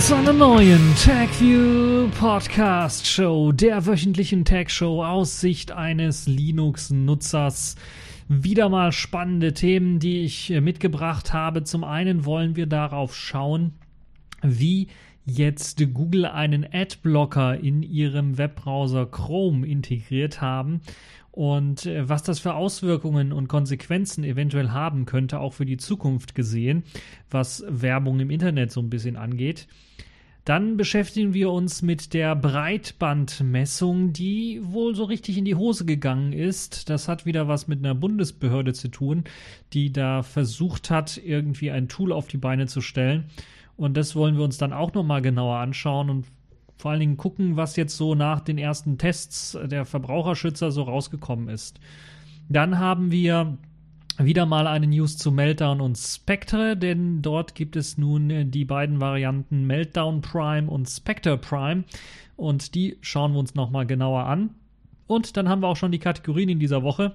zu einer neuen TagView Podcast Show, der wöchentlichen Tag Show aus Sicht eines Linux-Nutzers. Wieder mal spannende Themen, die ich äh, mitgebracht habe. Zum einen wollen wir darauf schauen, wie jetzt Google einen Adblocker in ihrem Webbrowser Chrome integriert haben und äh, was das für Auswirkungen und Konsequenzen eventuell haben könnte, auch für die Zukunft gesehen, was Werbung im Internet so ein bisschen angeht. Dann beschäftigen wir uns mit der Breitbandmessung, die wohl so richtig in die Hose gegangen ist. Das hat wieder was mit einer Bundesbehörde zu tun, die da versucht hat, irgendwie ein Tool auf die Beine zu stellen. Und das wollen wir uns dann auch nochmal genauer anschauen und vor allen Dingen gucken, was jetzt so nach den ersten Tests der Verbraucherschützer so rausgekommen ist. Dann haben wir wieder mal eine News zu Meltdown und Spectre, denn dort gibt es nun die beiden Varianten Meltdown Prime und Spectre Prime und die schauen wir uns nochmal genauer an. Und dann haben wir auch schon die Kategorien in dieser Woche.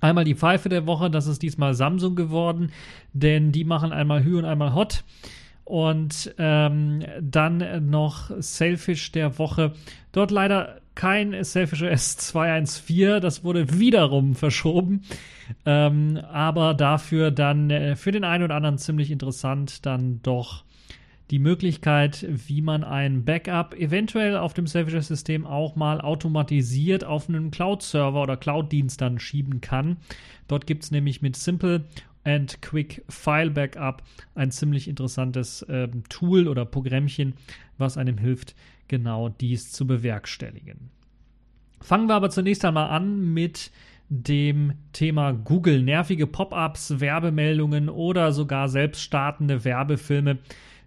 Einmal die Pfeife der Woche, das ist diesmal Samsung geworden, denn die machen einmal Hü und einmal Hot. Und ähm, dann noch Selfish der Woche. Dort leider kein Selfish S214, das wurde wiederum verschoben. Ähm, aber dafür dann äh, für den einen oder anderen ziemlich interessant dann doch die Möglichkeit, wie man ein Backup eventuell auf dem Selfish-System auch mal automatisiert auf einen Cloud-Server oder Cloud-Dienst dann schieben kann. Dort gibt es nämlich mit Simple and Quick File Backup ein ziemlich interessantes äh, Tool oder Programmchen, was einem hilft, genau dies zu bewerkstelligen. Fangen wir aber zunächst einmal an mit dem Thema Google. Nervige Pop-ups, Werbemeldungen oder sogar selbststartende Werbefilme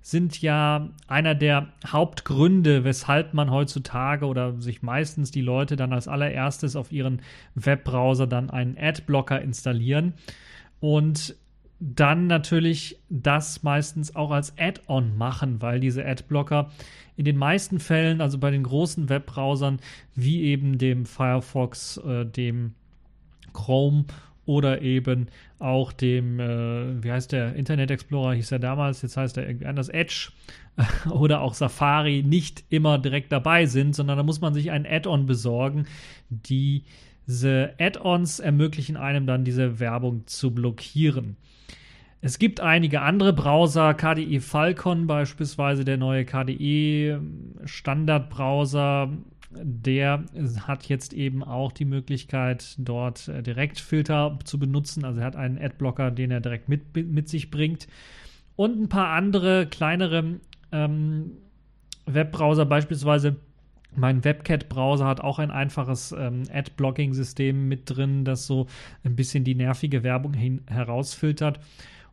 sind ja einer der Hauptgründe, weshalb man heutzutage oder sich meistens die Leute dann als allererstes auf ihren Webbrowser dann einen Adblocker installieren und dann natürlich das meistens auch als Add-on machen, weil diese Adblocker in den meisten Fällen, also bei den großen Webbrowsern wie eben dem Firefox, äh, dem Chrome oder eben auch dem, äh, wie heißt der, Internet Explorer hieß er damals, jetzt heißt er irgendwie anders, Edge oder auch Safari nicht immer direkt dabei sind, sondern da muss man sich ein Add-on besorgen, die diese Add-ons ermöglichen einem dann diese Werbung zu blockieren. Es gibt einige andere Browser, KDE Falcon beispielsweise, der neue KDE Standardbrowser, der hat jetzt eben auch die Möglichkeit, dort äh, Direktfilter zu benutzen. Also er hat einen Adblocker, den er direkt mit, mit sich bringt. Und ein paar andere kleinere ähm, Webbrowser, beispielsweise mein WebCat-Browser hat auch ein einfaches ähm, Ad-Blocking-System mit drin, das so ein bisschen die nervige Werbung hin herausfiltert.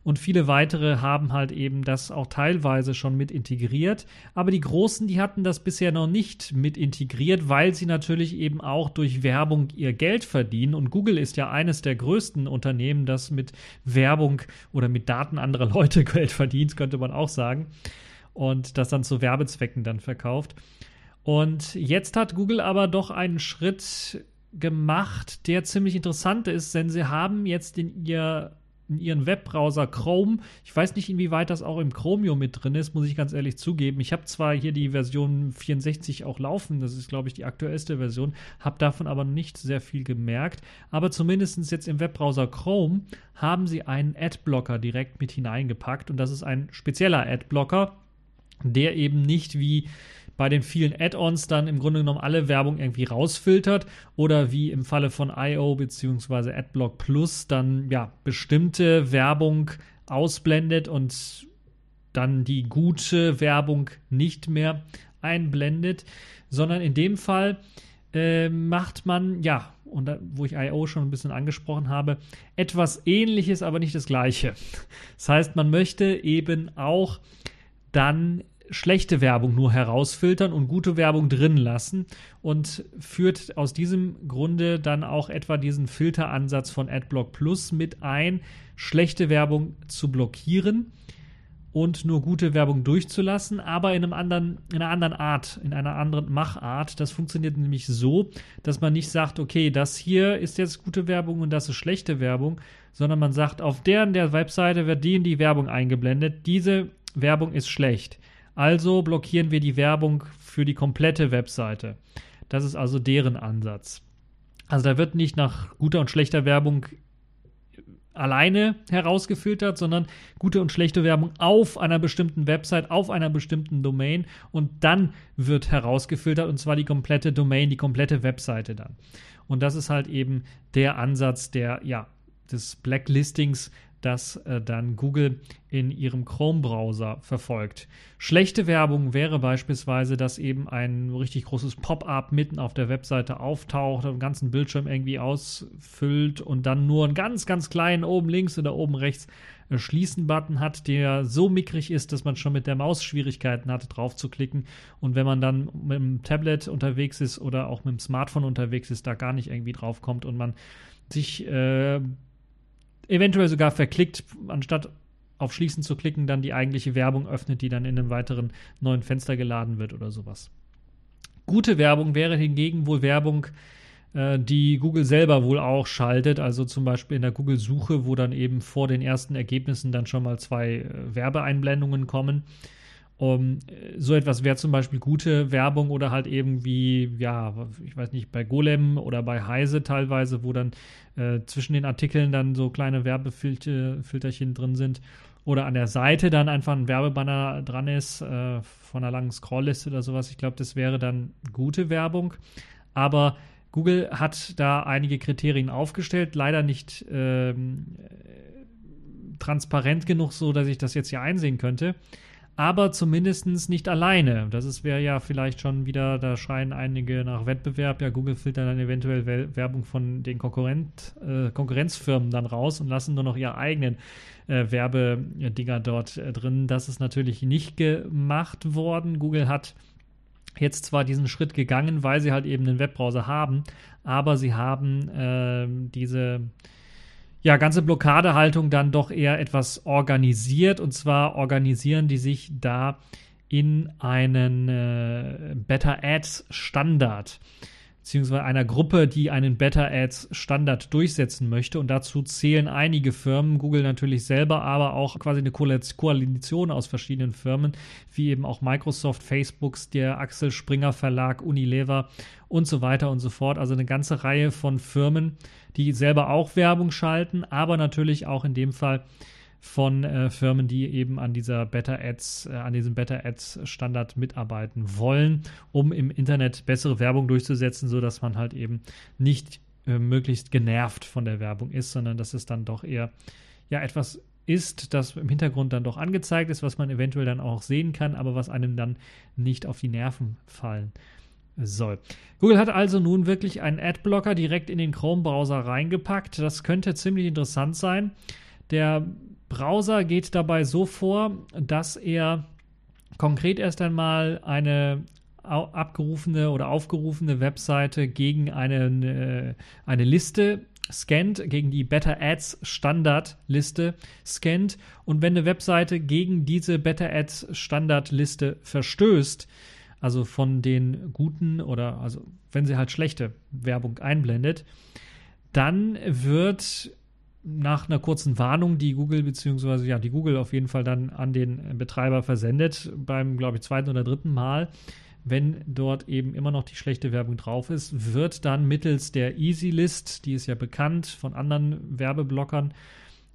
Und viele weitere haben halt eben das auch teilweise schon mit integriert. Aber die Großen, die hatten das bisher noch nicht mit integriert, weil sie natürlich eben auch durch Werbung ihr Geld verdienen. Und Google ist ja eines der größten Unternehmen, das mit Werbung oder mit Daten anderer Leute Geld verdient, könnte man auch sagen. Und das dann zu Werbezwecken dann verkauft. Und jetzt hat Google aber doch einen Schritt gemacht, der ziemlich interessant ist, denn sie haben jetzt in, ihr, in ihren Webbrowser Chrome, ich weiß nicht, inwieweit das auch im Chromium mit drin ist, muss ich ganz ehrlich zugeben. Ich habe zwar hier die Version 64 auch laufen, das ist, glaube ich, die aktuellste Version, habe davon aber nicht sehr viel gemerkt. Aber zumindest jetzt im Webbrowser Chrome haben sie einen Adblocker direkt mit hineingepackt und das ist ein spezieller Adblocker, der eben nicht wie bei den vielen Add-ons dann im Grunde genommen alle Werbung irgendwie rausfiltert oder wie im Falle von IO bzw. Adblock Plus dann ja bestimmte Werbung ausblendet und dann die gute Werbung nicht mehr einblendet, sondern in dem Fall äh, macht man ja und da, wo ich I.O. schon ein bisschen angesprochen habe, etwas ähnliches, aber nicht das gleiche. Das heißt, man möchte eben auch dann schlechte Werbung nur herausfiltern und gute Werbung drin lassen und führt aus diesem Grunde dann auch etwa diesen Filteransatz von AdBlock Plus mit ein, schlechte Werbung zu blockieren und nur gute Werbung durchzulassen, aber in einem anderen, in einer anderen Art, in einer anderen Machart. Das funktioniert nämlich so, dass man nicht sagt, okay, das hier ist jetzt gute Werbung und das ist schlechte Werbung, sondern man sagt, auf deren der Webseite wird die in die Werbung eingeblendet, diese Werbung ist schlecht Also blockieren wir die Werbung für die komplette Webseite. Das ist also deren Ansatz. Also da wird nicht nach guter und schlechter Werbung alleine herausgefiltert, sondern gute und schlechte Werbung auf einer bestimmten Website, auf einer bestimmten Domain und dann wird herausgefiltert und zwar die komplette Domain, die komplette Webseite dann. Und das ist halt eben der Ansatz der, ja, des Blacklistings, das äh, dann Google in ihrem Chrome-Browser verfolgt. Schlechte Werbung wäre beispielsweise, dass eben ein richtig großes Pop-up mitten auf der Webseite auftaucht, den ganzen Bildschirm irgendwie ausfüllt und dann nur einen ganz, ganz kleinen oben links oder oben rechts äh, Schließen-Button hat, der so mickrig ist, dass man schon mit der Maus Schwierigkeiten hat, drauf zu klicken. Und wenn man dann mit dem Tablet unterwegs ist oder auch mit dem Smartphone unterwegs ist, da gar nicht irgendwie drauf kommt und man sich äh, eventuell sogar verklickt, anstatt auf Schließen zu klicken, dann die eigentliche Werbung öffnet, die dann in einem weiteren neuen Fenster geladen wird oder sowas. Gute Werbung wäre hingegen wohl Werbung, äh, die Google selber wohl auch schaltet, also zum Beispiel in der Google-Suche, wo dann eben vor den ersten Ergebnissen dann schon mal zwei äh, Werbeeinblendungen kommen. Um, so etwas wäre zum Beispiel gute Werbung oder halt eben wie, ja, ich weiß nicht, bei Golem oder bei Heise teilweise, wo dann äh, zwischen den Artikeln dann so kleine Werbefilterchen drin sind. Oder an der Seite dann einfach ein Werbebanner dran ist, äh, von einer langen Scrollliste oder sowas. Ich glaube, das wäre dann gute Werbung. Aber Google hat da einige Kriterien aufgestellt, leider nicht ähm, transparent genug, so dass ich das jetzt hier einsehen könnte aber zumindest nicht alleine. Das wäre ja vielleicht schon wieder, da scheinen einige nach Wettbewerb, ja, Google filtert dann eventuell Werbung von den Konkurrent, äh, Konkurrenzfirmen dann raus und lassen nur noch ihre eigenen äh, Werbedinger dort äh, drin. Das ist natürlich nicht gemacht worden. Google hat jetzt zwar diesen Schritt gegangen, weil sie halt eben einen Webbrowser haben, aber sie haben ähm, diese ja, ganze Blockadehaltung dann doch eher etwas organisiert. Und zwar organisieren die sich da in einen äh, Better Ads Standard beziehungsweise einer Gruppe, die einen Better Ads Standard durchsetzen möchte. Und dazu zählen einige Firmen, Google natürlich selber, aber auch quasi eine Koalition aus verschiedenen Firmen, wie eben auch Microsoft, Facebooks, der Axel Springer Verlag, Unilever und so weiter und so fort. Also eine ganze Reihe von Firmen, die selber auch Werbung schalten, aber natürlich auch in dem Fall von äh, Firmen, die eben an dieser Better Ads, äh, an diesem Better Ads Standard mitarbeiten wollen, um im Internet bessere Werbung durchzusetzen, sodass man halt eben nicht äh, möglichst genervt von der Werbung ist, sondern dass es dann doch eher ja etwas ist, das im Hintergrund dann doch angezeigt ist, was man eventuell dann auch sehen kann, aber was einem dann nicht auf die Nerven fallen soll. Google hat also nun wirklich einen Adblocker direkt in den Chrome-Browser reingepackt. Das könnte ziemlich interessant sein. Der Browser geht dabei so vor, dass er konkret erst einmal eine abgerufene oder aufgerufene Webseite gegen eine, äh, eine Liste scannt, gegen die Better Ads Standard Liste scannt. Und wenn eine Webseite gegen diese Better Ads Standard Liste verstößt, also von den guten oder also wenn sie halt schlechte Werbung einblendet, dann wird nach einer kurzen Warnung, die Google beziehungsweise ja, die Google auf jeden Fall dann an den Betreiber versendet, beim, glaube ich, zweiten oder dritten Mal, wenn dort eben immer noch die schlechte Werbung drauf ist, wird dann mittels der Easy List, die ist ja bekannt von anderen Werbeblockern,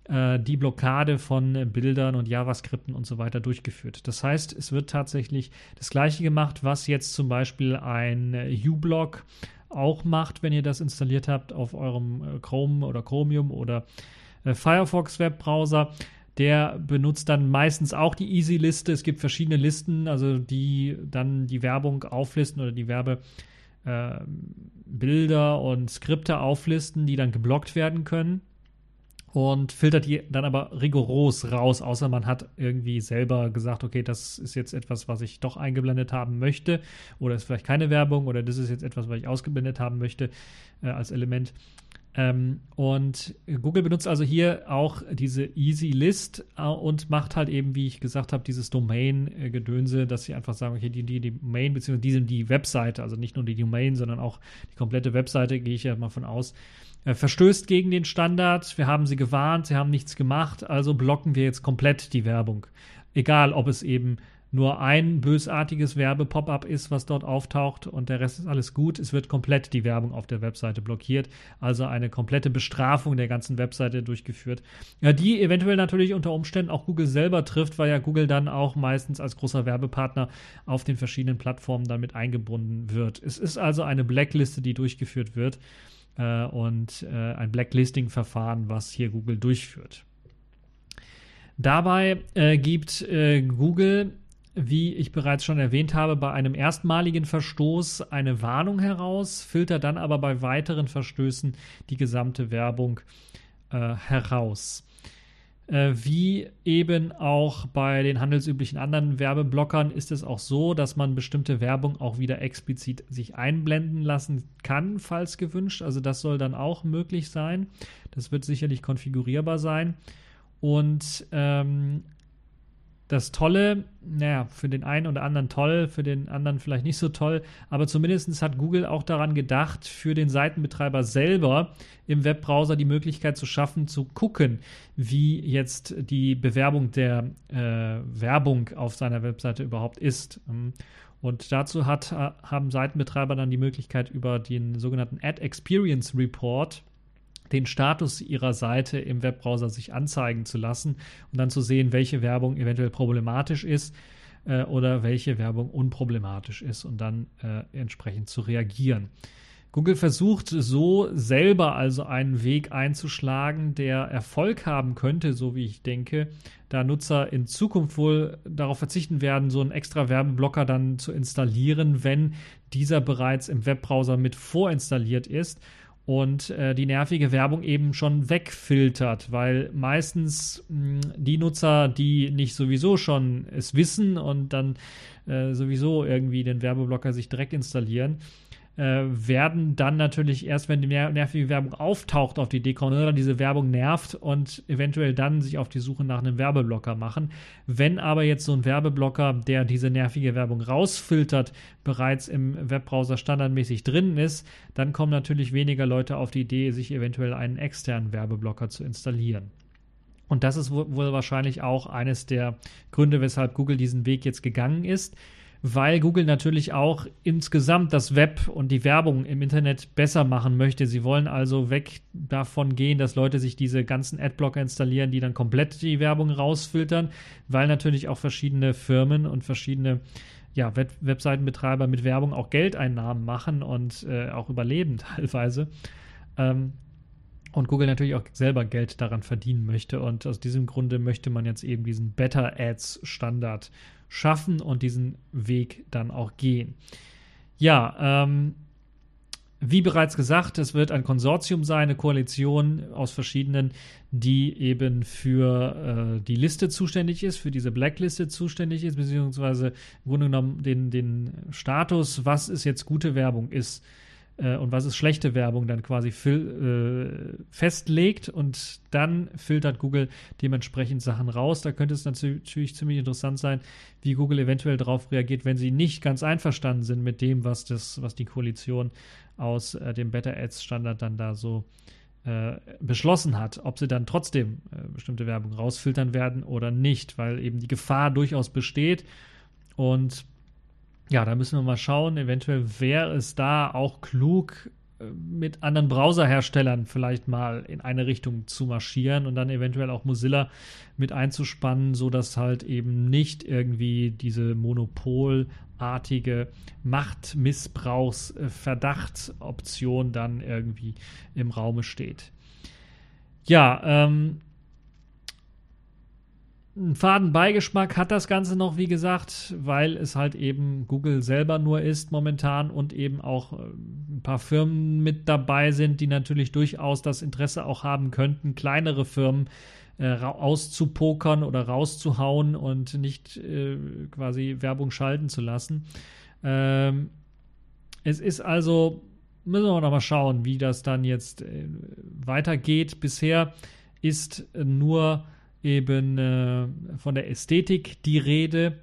äh, die Blockade von Bildern und JavaScripten und so weiter durchgeführt. Das heißt, es wird tatsächlich das gleiche gemacht, was jetzt zum Beispiel ein uBlock auch macht, wenn ihr das installiert habt auf eurem äh, Chrome oder Chromium oder äh, Firefox Webbrowser. Der benutzt dann meistens auch die Easy-Liste. Es gibt verschiedene Listen, also die dann die Werbung auflisten oder die Werbebilder äh, und Skripte auflisten, die dann geblockt werden können und filtert die dann aber rigoros raus, außer man hat irgendwie selber gesagt, okay, das ist jetzt etwas, was ich doch eingeblendet haben möchte oder ist vielleicht keine Werbung oder das ist jetzt etwas, was ich ausgeblendet haben möchte äh, als Element. Ähm, und Google benutzt also hier auch diese Easy List äh, und macht halt eben, wie ich gesagt habe, dieses Domain-Gedönse, dass sie einfach sagen, okay, die, die, die Domain, beziehungsweise die sind die Webseite, also nicht nur die Domain, sondern auch die komplette Webseite, gehe ich ja mal von aus, äh, verstößt gegen den Standard. Wir haben sie gewarnt, sie haben nichts gemacht, also blocken wir jetzt komplett die Werbung. Egal, ob es eben nur ein bösartiges Werbe-Pop-up ist, was dort auftaucht und der Rest ist alles gut. Es wird komplett die Werbung auf der Webseite blockiert, also eine komplette Bestrafung der ganzen Webseite durchgeführt, ja, die eventuell natürlich unter Umständen auch Google selber trifft, weil ja Google dann auch meistens als großer Werbepartner auf den verschiedenen Plattformen damit eingebunden wird. Es ist also eine Blackliste, die durchgeführt wird äh, und äh, ein Blacklisting-Verfahren, was hier Google durchführt. Dabei äh, gibt äh, Google wie ich bereits schon erwähnt habe, bei einem erstmaligen Verstoß eine Warnung heraus, filtert dann aber bei weiteren Verstößen die gesamte Werbung äh, heraus. Äh, wie eben auch bei den handelsüblichen anderen Werbeblockern ist es auch so, dass man bestimmte Werbung auch wieder explizit sich einblenden lassen kann, falls gewünscht. Also das soll dann auch möglich sein. Das wird sicherlich konfigurierbar sein. Und ähm, das Tolle, naja, für den einen oder anderen toll, für den anderen vielleicht nicht so toll, aber zumindest hat Google auch daran gedacht, für den Seitenbetreiber selber im Webbrowser die Möglichkeit zu schaffen, zu gucken, wie jetzt die Bewerbung der äh, Werbung auf seiner Webseite überhaupt ist. Und dazu hat, haben Seitenbetreiber dann die Möglichkeit über den sogenannten Ad Experience Report den Status ihrer Seite im Webbrowser sich anzeigen zu lassen und dann zu sehen, welche Werbung eventuell problematisch ist äh, oder welche Werbung unproblematisch ist und dann äh, entsprechend zu reagieren. Google versucht so selber also einen Weg einzuschlagen, der Erfolg haben könnte, so wie ich denke, da Nutzer in Zukunft wohl darauf verzichten werden, so einen extra Werbeblocker dann zu installieren, wenn dieser bereits im Webbrowser mit vorinstalliert ist und äh, die nervige Werbung eben schon wegfiltert, weil meistens mh, die Nutzer, die nicht sowieso schon es wissen und dann äh, sowieso irgendwie den Werbeblocker sich direkt installieren, äh, werden dann natürlich erst, wenn die nervige Werbung auftaucht, auf die Idee kommen, oder diese Werbung nervt und eventuell dann sich auf die Suche nach einem Werbeblocker machen. Wenn aber jetzt so ein Werbeblocker, der diese nervige Werbung rausfiltert, bereits im Webbrowser standardmäßig drin ist, dann kommen natürlich weniger Leute auf die Idee, sich eventuell einen externen Werbeblocker zu installieren. Und das ist wohl wahrscheinlich auch eines der Gründe, weshalb Google diesen Weg jetzt gegangen ist weil Google natürlich auch insgesamt das Web und die Werbung im Internet besser machen möchte. Sie wollen also weg davon gehen, dass Leute sich diese ganzen Adblocker installieren, die dann komplett die Werbung rausfiltern, weil natürlich auch verschiedene Firmen und verschiedene ja, Web Webseitenbetreiber mit Werbung auch Geldeinnahmen machen und äh, auch überleben teilweise. Ähm, und Google natürlich auch selber Geld daran verdienen möchte. Und aus diesem Grunde möchte man jetzt eben diesen Better Ads Standard schaffen und diesen Weg dann auch gehen. Ja, ähm, wie bereits gesagt, es wird ein Konsortium sein, eine Koalition aus verschiedenen, die eben für äh, die Liste zuständig ist, für diese Blackliste zuständig ist, beziehungsweise im Grunde genommen den, den Status, was ist jetzt gute Werbung ist äh, und was ist schlechte Werbung dann quasi fil, äh, festlegt und dann filtert Google dementsprechend Sachen raus. Da könnte es natürlich ziemlich interessant sein, wie Google eventuell darauf reagiert, wenn sie nicht ganz einverstanden sind mit dem, was, das, was die Koalition aus äh, dem Better Ads Standard dann da so äh, beschlossen hat, ob sie dann trotzdem äh, bestimmte Werbung rausfiltern werden oder nicht, weil eben die Gefahr durchaus besteht und ja, da müssen wir mal schauen. Eventuell wäre es da auch klug, äh, mit anderen Browserherstellern vielleicht mal in eine Richtung zu marschieren und dann eventuell auch Mozilla mit einzuspannen, sodass halt eben nicht irgendwie diese monopolartige Machtmissbrauchsverdachtsoption dann irgendwie im Raume steht. Ja, ähm, einen faden Beigeschmack hat das Ganze noch, wie gesagt, weil es halt eben Google selber nur ist momentan und eben auch äh, ein paar Firmen mit dabei sind, die natürlich durchaus das Interesse auch haben könnten, kleinere Firmen äh, auszupokern oder rauszuhauen und nicht äh, quasi Werbung schalten zu lassen. Ähm, es ist also, müssen wir noch mal schauen, wie das dann jetzt äh, weitergeht. Bisher ist nur eben äh, von der Ästhetik die Rede,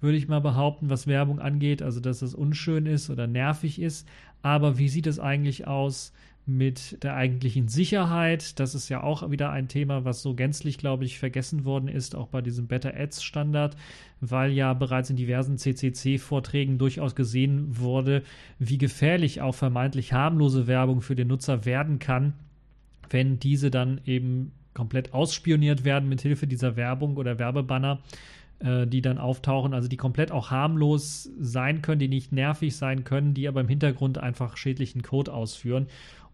würde ich mal behaupten, was Werbung angeht, also dass das unschön ist oder nervig ist. Aber wie sieht es eigentlich aus mit der eigentlichen Sicherheit. Das ist ja auch wieder ein Thema, was so gänzlich, glaube ich, vergessen worden ist, auch bei diesem Better Ads Standard, weil ja bereits in diversen CCC-Vorträgen durchaus gesehen wurde, wie gefährlich auch vermeintlich harmlose Werbung für den Nutzer werden kann, wenn diese dann eben komplett ausspioniert werden mit Hilfe dieser Werbung oder Werbebanner äh, die dann auftauchen, also die komplett auch harmlos sein können, die nicht nervig sein können, die aber im Hintergrund einfach schädlichen Code ausführen.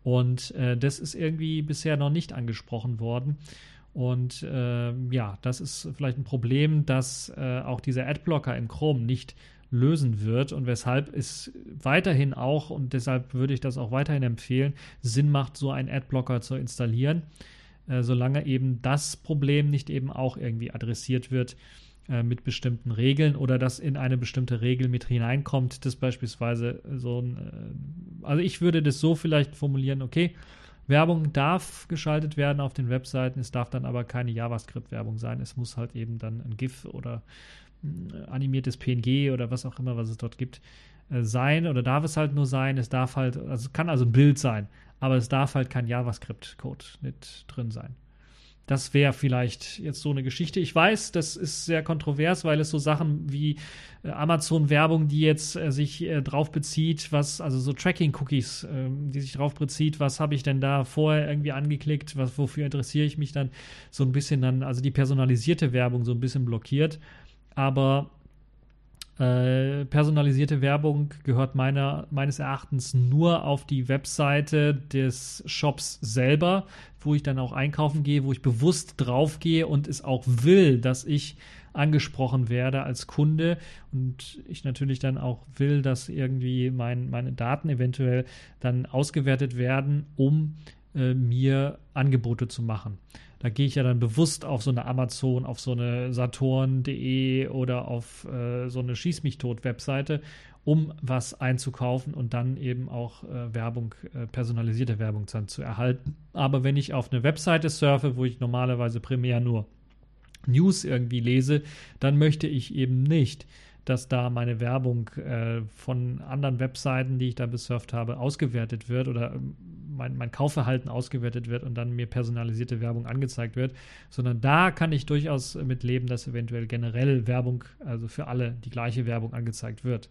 Und äh, das ist irgendwie bisher noch nicht angesprochen worden. Und äh, ja, das ist vielleicht ein Problem, das äh, auch dieser Adblocker in Chrome nicht lösen wird und weshalb es weiterhin auch, und deshalb würde ich das auch weiterhin empfehlen, Sinn macht, so einen Adblocker zu installieren, äh, solange eben das Problem nicht eben auch irgendwie adressiert wird äh, mit bestimmten Regeln oder dass in eine bestimmte Regel mit hineinkommt, dass beispielsweise so ein, äh, also ich würde das so vielleicht formulieren, okay, Werbung darf geschaltet werden auf den Webseiten, es darf dann aber keine JavaScript-Werbung sein, es muss halt eben dann ein GIF oder animiertes PNG oder was auch immer, was es dort gibt, sein oder darf es halt nur sein, es darf halt, also es kann also ein Bild sein, aber es darf halt kein JavaScript-Code mit drin sein. Das wäre vielleicht jetzt so eine Geschichte. Ich weiß, das ist sehr kontrovers, weil es so Sachen wie äh, Amazon-Werbung, die jetzt äh, sich äh, drauf bezieht, was, also so Tracking-Cookies, äh, die sich drauf bezieht, was habe ich denn da vorher irgendwie angeklickt, was, wofür interessiere ich mich dann so ein bisschen dann, also die personalisierte Werbung so ein bisschen blockiert. Aber äh, personalisierte Werbung gehört meiner, meines Erachtens nur auf die Webseite des Shops selber, wo ich dann auch einkaufen gehe, wo ich bewusst draufgehe und es auch will, dass ich angesprochen werde als Kunde und ich natürlich dann auch will, dass irgendwie mein, meine Daten eventuell dann ausgewertet werden, um äh, mir Angebote zu machen. Da gehe ich ja dann bewusst auf so eine Amazon, auf so eine Saturn.de oder auf äh, so eine Schieß mich tot Webseite, um was einzukaufen und dann eben auch äh, Werbung, äh, personalisierte Werbung dann zu erhalten. Aber wenn ich auf eine Webseite surfe, wo ich normalerweise primär nur News irgendwie lese, dann möchte ich eben nicht dass da meine Werbung äh, von anderen Webseiten, die ich da besurft habe, ausgewertet wird oder ähm, mein, mein Kaufverhalten ausgewertet wird und dann mir personalisierte Werbung angezeigt wird, sondern da kann ich durchaus mit leben, dass eventuell generell Werbung, also für alle die gleiche Werbung angezeigt wird.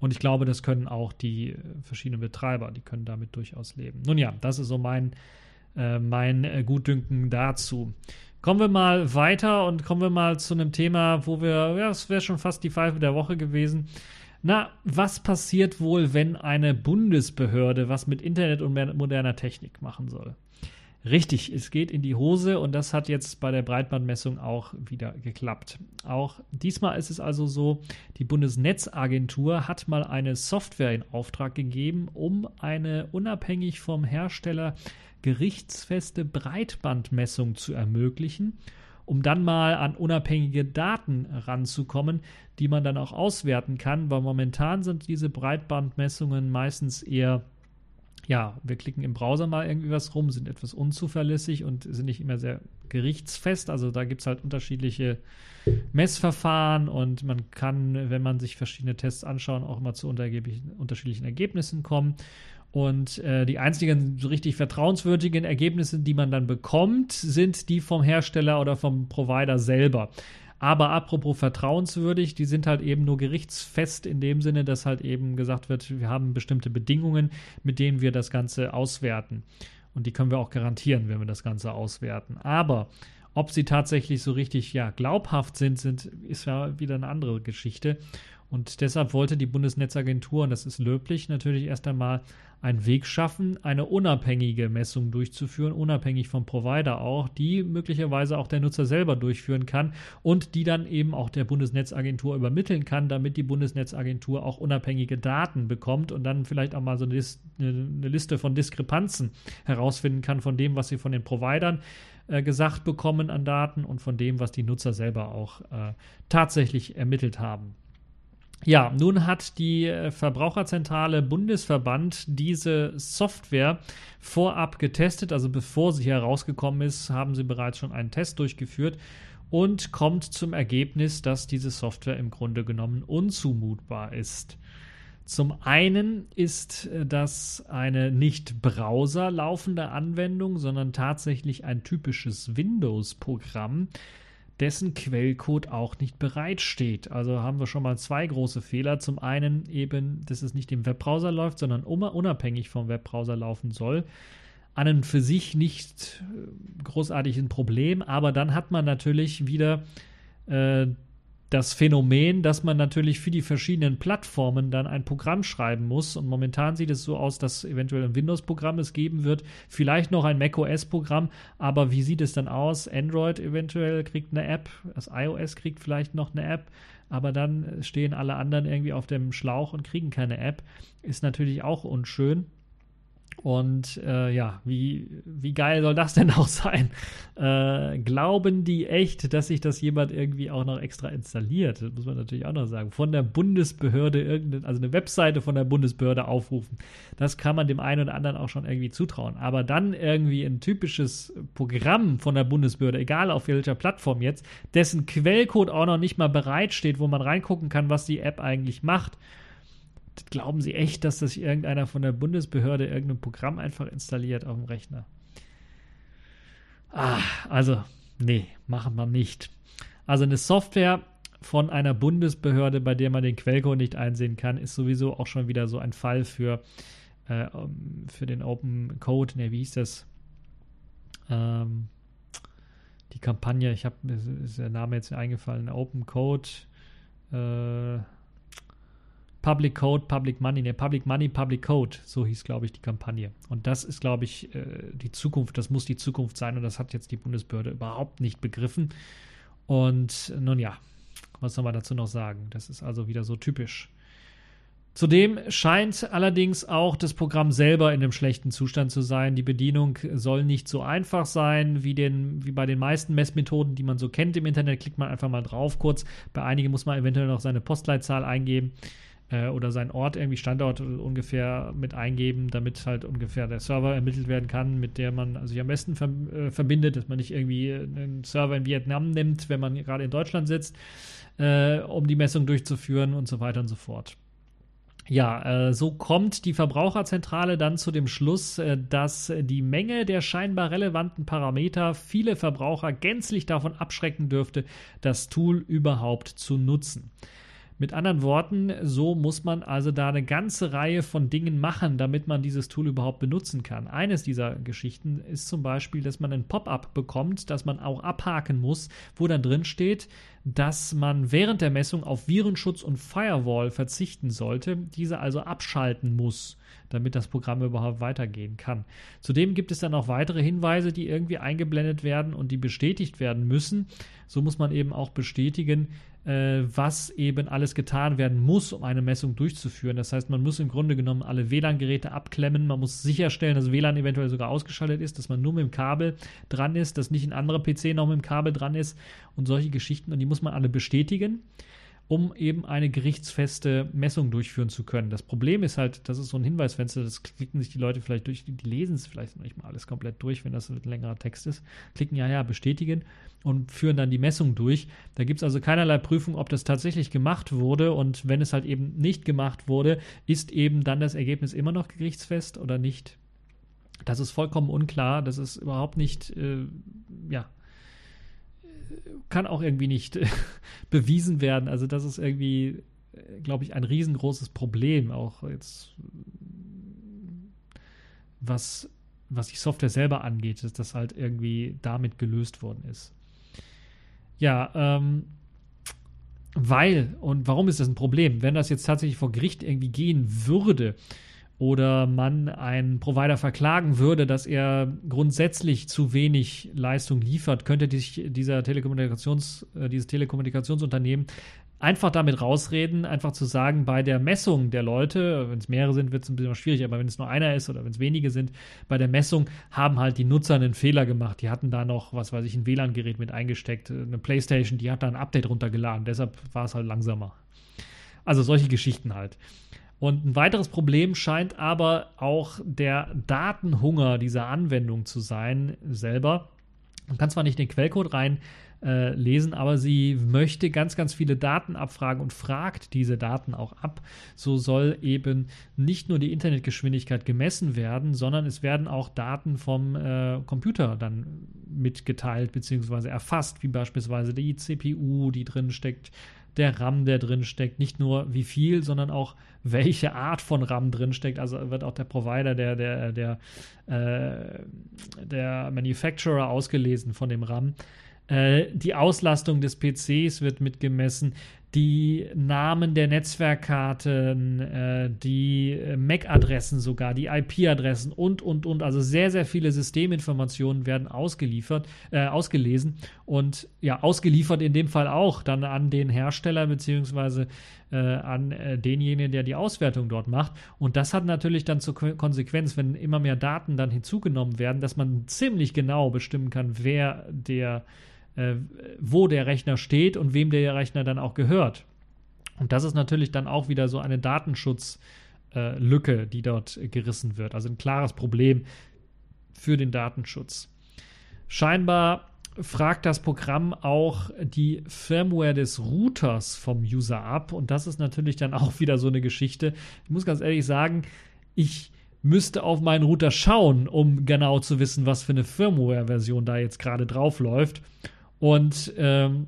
Und ich glaube, das können auch die äh, verschiedenen Betreiber, die können damit durchaus leben. Nun ja, das ist so mein, äh, mein äh, Gutdünken dazu. Kommen wir mal weiter und kommen wir mal zu einem Thema, wo wir, ja, es wäre schon fast die Pfeife der Woche gewesen. Na, was passiert wohl, wenn eine Bundesbehörde was mit Internet und moderner Technik machen soll? Richtig, es geht in die Hose und das hat jetzt bei der Breitbandmessung auch wieder geklappt. Auch diesmal ist es also so, die Bundesnetzagentur hat mal eine Software in Auftrag gegeben, um eine unabhängig vom Hersteller gerichtsfeste Breitbandmessung zu ermöglichen, um dann mal an unabhängige Daten ranzukommen, die man dann auch auswerten kann, weil momentan sind diese Breitbandmessungen meistens eher ja, wir klicken im Browser mal irgendwie was rum, sind etwas unzuverlässig und sind nicht immer sehr gerichtsfest. Also da gibt es halt unterschiedliche Messverfahren und man kann, wenn man sich verschiedene Tests anschaut, auch immer zu unterschiedlichen Ergebnissen kommen. Und äh, die einzigen so richtig vertrauenswürdigen Ergebnisse, die man dann bekommt, sind die vom Hersteller oder vom Provider selber. Aber apropos vertrauenswürdig, die sind halt eben nur gerichtsfest in dem Sinne, dass halt eben gesagt wird, wir haben bestimmte Bedingungen, mit denen wir das Ganze auswerten. Und die können wir auch garantieren, wenn wir das Ganze auswerten. Aber ob sie tatsächlich so richtig ja, glaubhaft sind, sind, ist ja wieder eine andere Geschichte. Und deshalb wollte die Bundesnetzagentur, und das ist löblich, natürlich erst einmal einen Weg schaffen, eine unabhängige Messung durchzuführen, unabhängig vom Provider auch, die möglicherweise auch der Nutzer selber durchführen kann und die dann eben auch der Bundesnetzagentur übermitteln kann, damit die Bundesnetzagentur auch unabhängige Daten bekommt und dann vielleicht auch mal so eine, Liste von Diskrepanzen herausfinden kann von dem, was sie von den Providern äh, gesagt bekommen an Daten und von dem, was die Nutzer selber auch äh, tatsächlich ermittelt haben. Ja, nun hat die äh, Verbraucherzentrale Bundesverband diese Software vorab getestet, also bevor sie herausgekommen ist, haben sie bereits schon einen Test durchgeführt und kommt zum Ergebnis, dass diese Software im Grunde genommen unzumutbar ist. Zum einen ist äh, das eine nicht Browser laufende Anwendung, sondern tatsächlich ein typisches Windows-Programm, dessen Quellcode auch nicht bereitsteht. Also haben wir schon mal zwei große Fehler. Zum einen eben, dass es nicht im Webbrowser läuft, sondern unabhängig vom Webbrowser laufen soll. An und für sich nicht äh, großartig ein Problem, aber dann hat man natürlich wieder äh, das Phänomen, dass man natürlich für die verschiedenen Plattformen dann ein Programm schreiben muss. Und momentan sieht es so aus, dass eventuell ein Windows-Programm es geben wird, vielleicht noch ein macOS-Programm. Aber wie sieht es dann aus? Android eventuell kriegt eine App, das iOS kriegt vielleicht noch eine App, aber dann stehen alle anderen irgendwie auf dem Schlauch und kriegen keine App. Ist natürlich auch unschön. Und äh, ja, wie, wie geil soll das denn auch sein? Äh, glauben die echt, dass sich das jemand irgendwie auch noch extra installiert? Das muss man natürlich auch noch sagen. Von der Bundesbehörde irgendeine, also eine Webseite von der Bundesbehörde aufrufen. Das kann man dem einen oder anderen auch schon irgendwie zutrauen. Aber dann irgendwie ein typisches Programm von der Bundesbehörde, egal auf welcher Plattform jetzt, dessen Quellcode auch noch nicht mal bereitsteht, wo man reingucken kann, was die App eigentlich macht glauben Sie echt, dass das irgendeiner von der Bundesbehörde irgendein Programm einfach installiert auf dem Rechner? Ah, also, nee, machen wir nicht. Also eine Software von einer Bundesbehörde, bei der man den Quellcode nicht einsehen kann, ist sowieso auch schon wieder so ein Fall für, äh, für den Open Code. Ne, wie hieß das? Ähm, die Kampagne, ich habe, ist der Name jetzt eingefallen, Open Code. Äh, Public Code, Public Money, ne, Public Money, Public Code, so hieß, glaube ich, die Kampagne. Und das ist, glaube ich, äh, die Zukunft, das muss die Zukunft sein und das hat jetzt die Bundesbehörde überhaupt nicht begriffen. Und nun ja, was soll man dazu noch sagen? Das ist also wieder so typisch. Zudem scheint allerdings auch das Programm selber in einem schlechten Zustand zu sein. Die Bedienung soll nicht so einfach sein wie, den, wie bei den meisten Messmethoden, die man so kennt im Internet. Klickt man einfach mal drauf kurz. Bei einigen muss man eventuell noch seine Postleitzahl eingeben äh, oder seinen Ort, irgendwie Standort ungefähr mit eingeben, damit halt ungefähr der Server ermittelt werden kann, mit der man sich am besten ver äh, verbindet, dass man nicht irgendwie einen Server in Vietnam nimmt, wenn man gerade in Deutschland sitzt, äh, um die Messung durchzuführen und so weiter und so fort. Ja, äh, so kommt die Verbraucherzentrale dann zu dem Schluss, äh, dass die Menge der scheinbar relevanten Parameter viele Verbraucher gänzlich davon abschrecken dürfte, das Tool überhaupt zu nutzen. Mit anderen Worten, so muss man also da eine ganze Reihe von Dingen machen, damit man dieses Tool überhaupt benutzen kann. Eines dieser Geschichten ist zum Beispiel, dass man ein Pop-up bekommt, das man auch abhaken muss, wo dann drin steht, dass man während der Messung auf Virenschutz und Firewall verzichten sollte, diese also abschalten muss, damit das Programm überhaupt weitergehen kann. Zudem gibt es dann auch weitere Hinweise, die irgendwie eingeblendet werden und die bestätigt werden müssen. So muss man eben auch bestätigen, äh, was eben alles getan werden muss, um eine Messung durchzuführen. Das heißt, man muss im Grunde genommen alle WLAN-Geräte abklemmen, man muss sicherstellen, dass WLAN eventuell sogar ausgeschaltet ist, dass man nur mit dem Kabel dran ist, dass nicht ein anderer PC noch mit dem Kabel dran ist und solche Geschichten. Und die muss man alle bestätigen um eben eine gerichtsfeste Messung durchführen zu können. Das Problem ist halt, das ist so ein Hinweisfenster, das klicken sich die Leute vielleicht durch, die lesen es vielleicht noch nicht mal alles komplett durch, wenn das ein längerer Text ist, klicken ja, ja, bestätigen und führen dann die Messung durch. Da gibt es also keinerlei Prüfung, ob das tatsächlich gemacht wurde und wenn es halt eben nicht gemacht wurde, ist eben dann das Ergebnis immer noch gerichtsfest oder nicht. Das ist vollkommen unklar, das ist überhaupt nicht, äh, ja, kann auch irgendwie nicht bewiesen werden. Also das ist irgendwie, glaube ich, ein riesengroßes Problem, auch jetzt was, was die Software selber angeht, dass das halt irgendwie damit gelöst worden ist. Ja, ähm, weil, und warum ist das ein Problem? Wenn das jetzt tatsächlich vor Gericht irgendwie gehen würde, oder man einen Provider verklagen würde, dass er grundsätzlich zu wenig Leistung liefert, könnte sich dieser Telekommunikations, äh, dieses Telekommunikationsunternehmen einfach damit rausreden, einfach zu sagen, bei der Messung der Leute, wenn es mehrere sind, wird es ein bisschen schwierig, aber wenn es nur einer ist oder wenn es wenige sind, bei der Messung haben halt die Nutzer einen Fehler gemacht. Die hatten da noch, was weiß ich, ein WLAN-Gerät mit eingesteckt, eine Playstation, die hat da ein Update runtergeladen, deshalb war es halt langsamer. Also solche Geschichten halt. Und ein weiteres Problem scheint aber auch der Datenhunger dieser Anwendung zu sein selber. Man kann zwar nicht den Quellcode rein äh, lesen, aber sie möchte ganz, ganz viele Daten abfragen und fragt diese Daten auch ab. So soll eben nicht nur die Internetgeschwindigkeit gemessen werden, sondern es werden auch Daten vom äh, Computer dann mitgeteilt bzw. erfasst, wie beispielsweise die CPU, die drin steckt, der RAM, der drin steckt, nicht nur wie viel, sondern auch welche Art von RAM drin steckt. Also wird auch der Provider, der, der, der, äh, der Manufacturer ausgelesen von dem RAM. Äh, die Auslastung des PCs wird mitgemessen die Namen der Netzwerkkarten, äh, die MAC-Adressen sogar, die IP-Adressen und, und, und. Also sehr, sehr viele Systeminformationen werden ausgeliefert, äh, ausgelesen und ja, ausgeliefert in dem Fall auch dann an den Hersteller beziehungsweise äh, an äh, denjenigen, der die Auswertung dort macht. Und das hat natürlich dann zur Konsequenz, wenn immer mehr Daten dann hinzugenommen werden, dass man ziemlich genau bestimmen kann, wer der äh, wo der Rechner steht und wem der Rechner dann auch gehört. Und das ist natürlich dann auch wieder so eine Datenschutzlücke, äh, die dort gerissen wird. Also ein klares Problem für den Datenschutz. Scheinbar fragt das Programm auch die Firmware des Routers vom User ab. Und das ist natürlich dann auch wieder so eine Geschichte. Ich muss ganz ehrlich sagen, ich müsste auf meinen Router schauen, um genau zu wissen, was für eine Firmware-Version da jetzt gerade drauf läuft. Und ähm,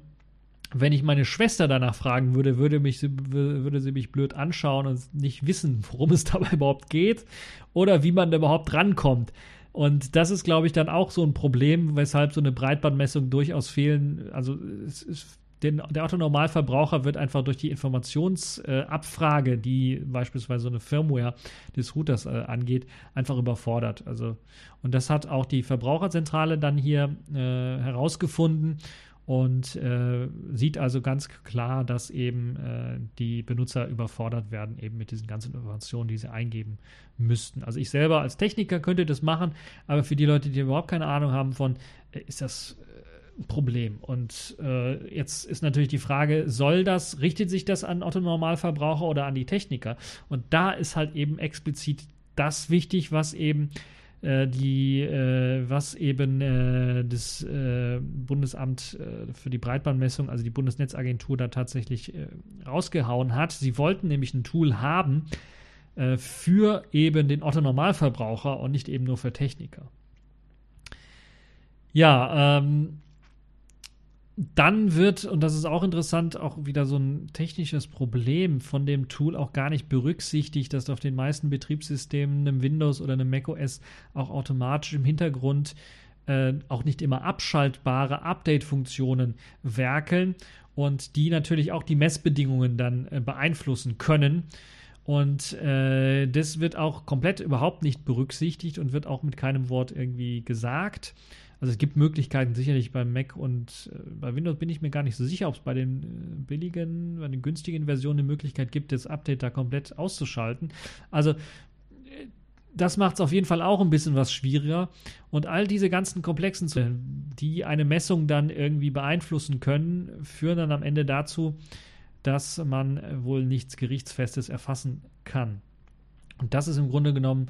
wenn ich meine Schwester danach fragen würde, würde, mich, würde sie mich blöd anschauen und nicht wissen, worum es dabei überhaupt geht oder wie man da überhaupt rankommt. Und das ist, glaube ich, dann auch so ein Problem, weshalb so eine Breitbandmessung durchaus fehlen. Also es, es, den, der Autonormalverbraucher wird einfach durch die Informationsabfrage, äh, die beispielsweise so eine Firmware des Routers äh, angeht, einfach überfordert. Also, und das hat auch die Verbraucherzentrale dann hier äh, herausgefunden und äh, sieht also ganz klar, dass eben äh, die Benutzer überfordert werden, eben mit diesen ganzen Informationen, die sie eingeben müssten. Also ich selber als Techniker könnte das machen, aber für die Leute, die überhaupt keine Ahnung haben von, äh, ist das Problem. Und äh, jetzt ist natürlich die Frage, soll das, richtet sich das an Otto Normalverbraucher oder an die Techniker? Und da ist halt eben explizit das wichtig, was eben äh, die, äh, was eben äh, das äh, Bundesamt äh, für die Breitbandmessung, also die Bundesnetzagentur, da tatsächlich rausgehauen hat. Sie wollten nämlich ein Tool haben für eben den Otto Normalverbraucher und nicht eben nur für Techniker. Ja, ähm, dann wird, und das ist auch interessant, auch wieder so ein technisches Problem von dem Tool auch gar nicht berücksichtigt, dass auf den meisten Betriebssystemen, einem Windows oder einem macOS, auch automatisch im Hintergrund äh, auch nicht immer abschaltbare Update-Funktionen werkeln und die natürlich auch die Messbedingungen dann äh, beeinflussen können. Und äh, das wird auch komplett überhaupt nicht berücksichtigt und wird auch mit keinem Wort irgendwie gesagt. Also es gibt Möglichkeiten sicherlich bei Mac und äh, bei Windows bin ich mir gar nicht so sicher, ob es bei den äh, billigen, bei den günstigen Versionen eine Möglichkeit gibt, das Update da komplett auszuschalten. Also äh, das macht es auf jeden Fall auch ein bisschen was schwieriger. Und all diese ganzen komplexen, die eine Messung dann irgendwie beeinflussen können, führen dann am Ende dazu, dass man wohl nichts Gerichtsfestes erfassen kann. Und das ist im Grunde genommen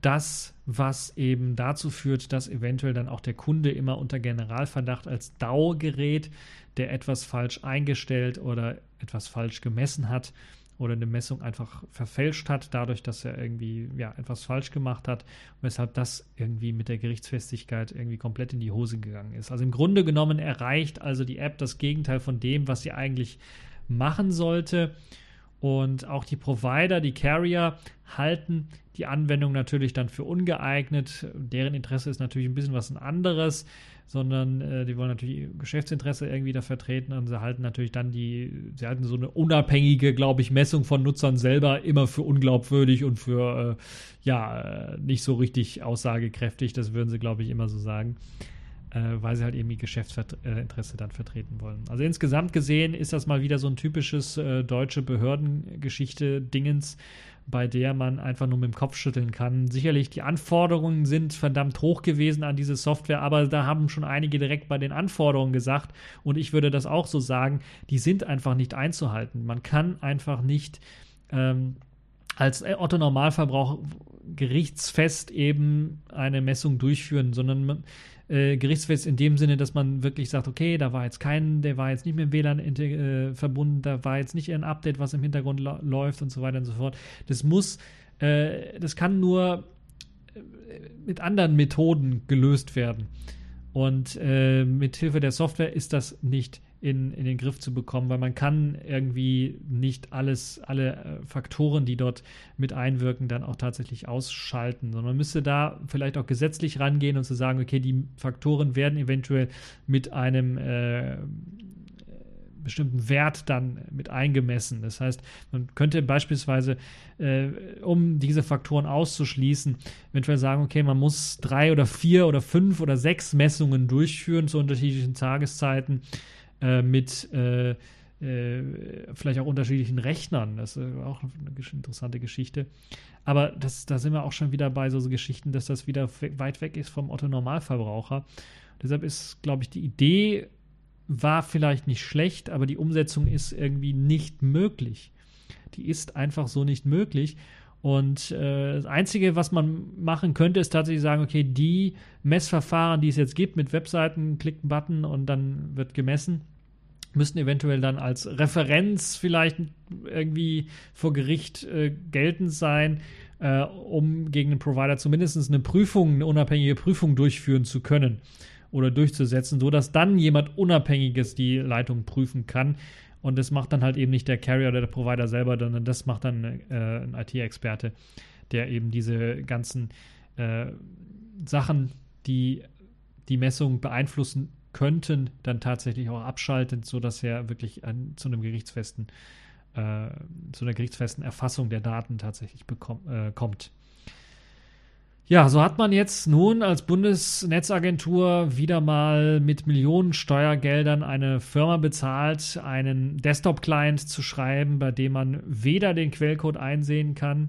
das, was eben dazu führt, dass eventuell dann auch der Kunde immer unter Generalverdacht als DAO-Gerät, der etwas falsch eingestellt oder etwas falsch gemessen hat oder eine Messung einfach verfälscht hat, dadurch, dass er irgendwie ja, etwas falsch gemacht hat, weshalb das irgendwie mit der Gerichtsfestigkeit irgendwie komplett in die Hose gegangen ist. Also im Grunde genommen erreicht also die App das Gegenteil von dem, was sie eigentlich machen sollte. Und auch die Provider, die Carrier halten die Anwendung natürlich dann für ungeeignet. Deren Interesse ist natürlich ein bisschen was anderes, sondern äh, die wollen natürlich Geschäftsinteresse irgendwie da vertreten und sie halten natürlich dann die, sie halten so eine unabhängige, glaube ich, Messung von Nutzern selber immer für unglaubwürdig und für, äh, ja, äh, nicht so richtig aussagekräftig. Das würden sie, glaube ich, immer so sagen weil sie halt irgendwie Geschäftsinteresse dann vertreten wollen. Also insgesamt gesehen ist das mal wieder so ein typisches äh, deutsche Behördengeschichte-Dingens, bei der man einfach nur mit dem Kopf schütteln kann. Sicherlich, die Anforderungen sind verdammt hoch gewesen an diese Software, aber da haben schon einige direkt bei den Anforderungen gesagt, und ich würde das auch so sagen, die sind einfach nicht einzuhalten. Man kann einfach nicht ähm, als Otto Normalverbraucher gerichtsfest eben eine Messung durchführen, sondern äh, gerichtsfest in dem Sinne, dass man wirklich sagt, okay, da war jetzt kein, der war jetzt nicht mit dem WLAN äh, verbunden, da war jetzt nicht ein Update, was im Hintergrund läuft und so weiter und so fort. Das muss, äh, das kann nur äh, mit anderen Methoden gelöst werden. Und äh, mit Hilfe der Software ist das nicht in, in den Griff zu bekommen, weil man kann irgendwie nicht alles, alle äh, Faktoren, die dort mit einwirken, dann auch tatsächlich ausschalten, sondern man müsste da vielleicht auch gesetzlich rangehen und zu sagen, okay, die Faktoren werden eventuell mit einem äh, bestimmten Wert dann mit eingemessen. Das heißt, man könnte beispielsweise, äh, um diese Faktoren auszuschließen, eventuell sagen, okay, man muss drei oder vier oder fünf oder sechs Messungen durchführen zu unterschiedlichen Tageszeiten äh, mit äh, äh, vielleicht auch unterschiedlichen Rechnern. Das ist auch eine interessante Geschichte. Aber das, da sind wir auch schon wieder bei so, so Geschichten, dass das wieder weit weg ist vom Otto-Normalverbraucher. Deshalb ist, glaube ich, die Idee war vielleicht nicht schlecht, aber die Umsetzung ist irgendwie nicht möglich. Die ist einfach so nicht möglich. Und äh, das Einzige, was man machen könnte, ist tatsächlich sagen, okay, die Messverfahren, die es jetzt gibt mit Webseiten, klickt einen Button und dann wird gemessen, müssten eventuell dann als Referenz vielleicht irgendwie vor Gericht äh, geltend sein, äh, um gegen den Provider zumindest eine Prüfung, eine unabhängige Prüfung durchführen zu können oder durchzusetzen, sodass dann jemand Unabhängiges die Leitung prüfen kann. Und das macht dann halt eben nicht der Carrier oder der Provider selber, sondern das macht dann äh, ein IT-Experte, der eben diese ganzen äh, Sachen, die die Messung beeinflussen könnten, dann tatsächlich auch abschaltet, sodass er wirklich an, zu einem gerichtsfesten, äh, zu einer gerichtsfesten Erfassung der Daten tatsächlich bekomm, äh, kommt. Ja, so hat man jetzt nun als Bundesnetzagentur wieder mal mit Millionen Steuergeldern eine Firma bezahlt, einen Desktop-Client zu schreiben, bei dem man weder den Quellcode einsehen kann,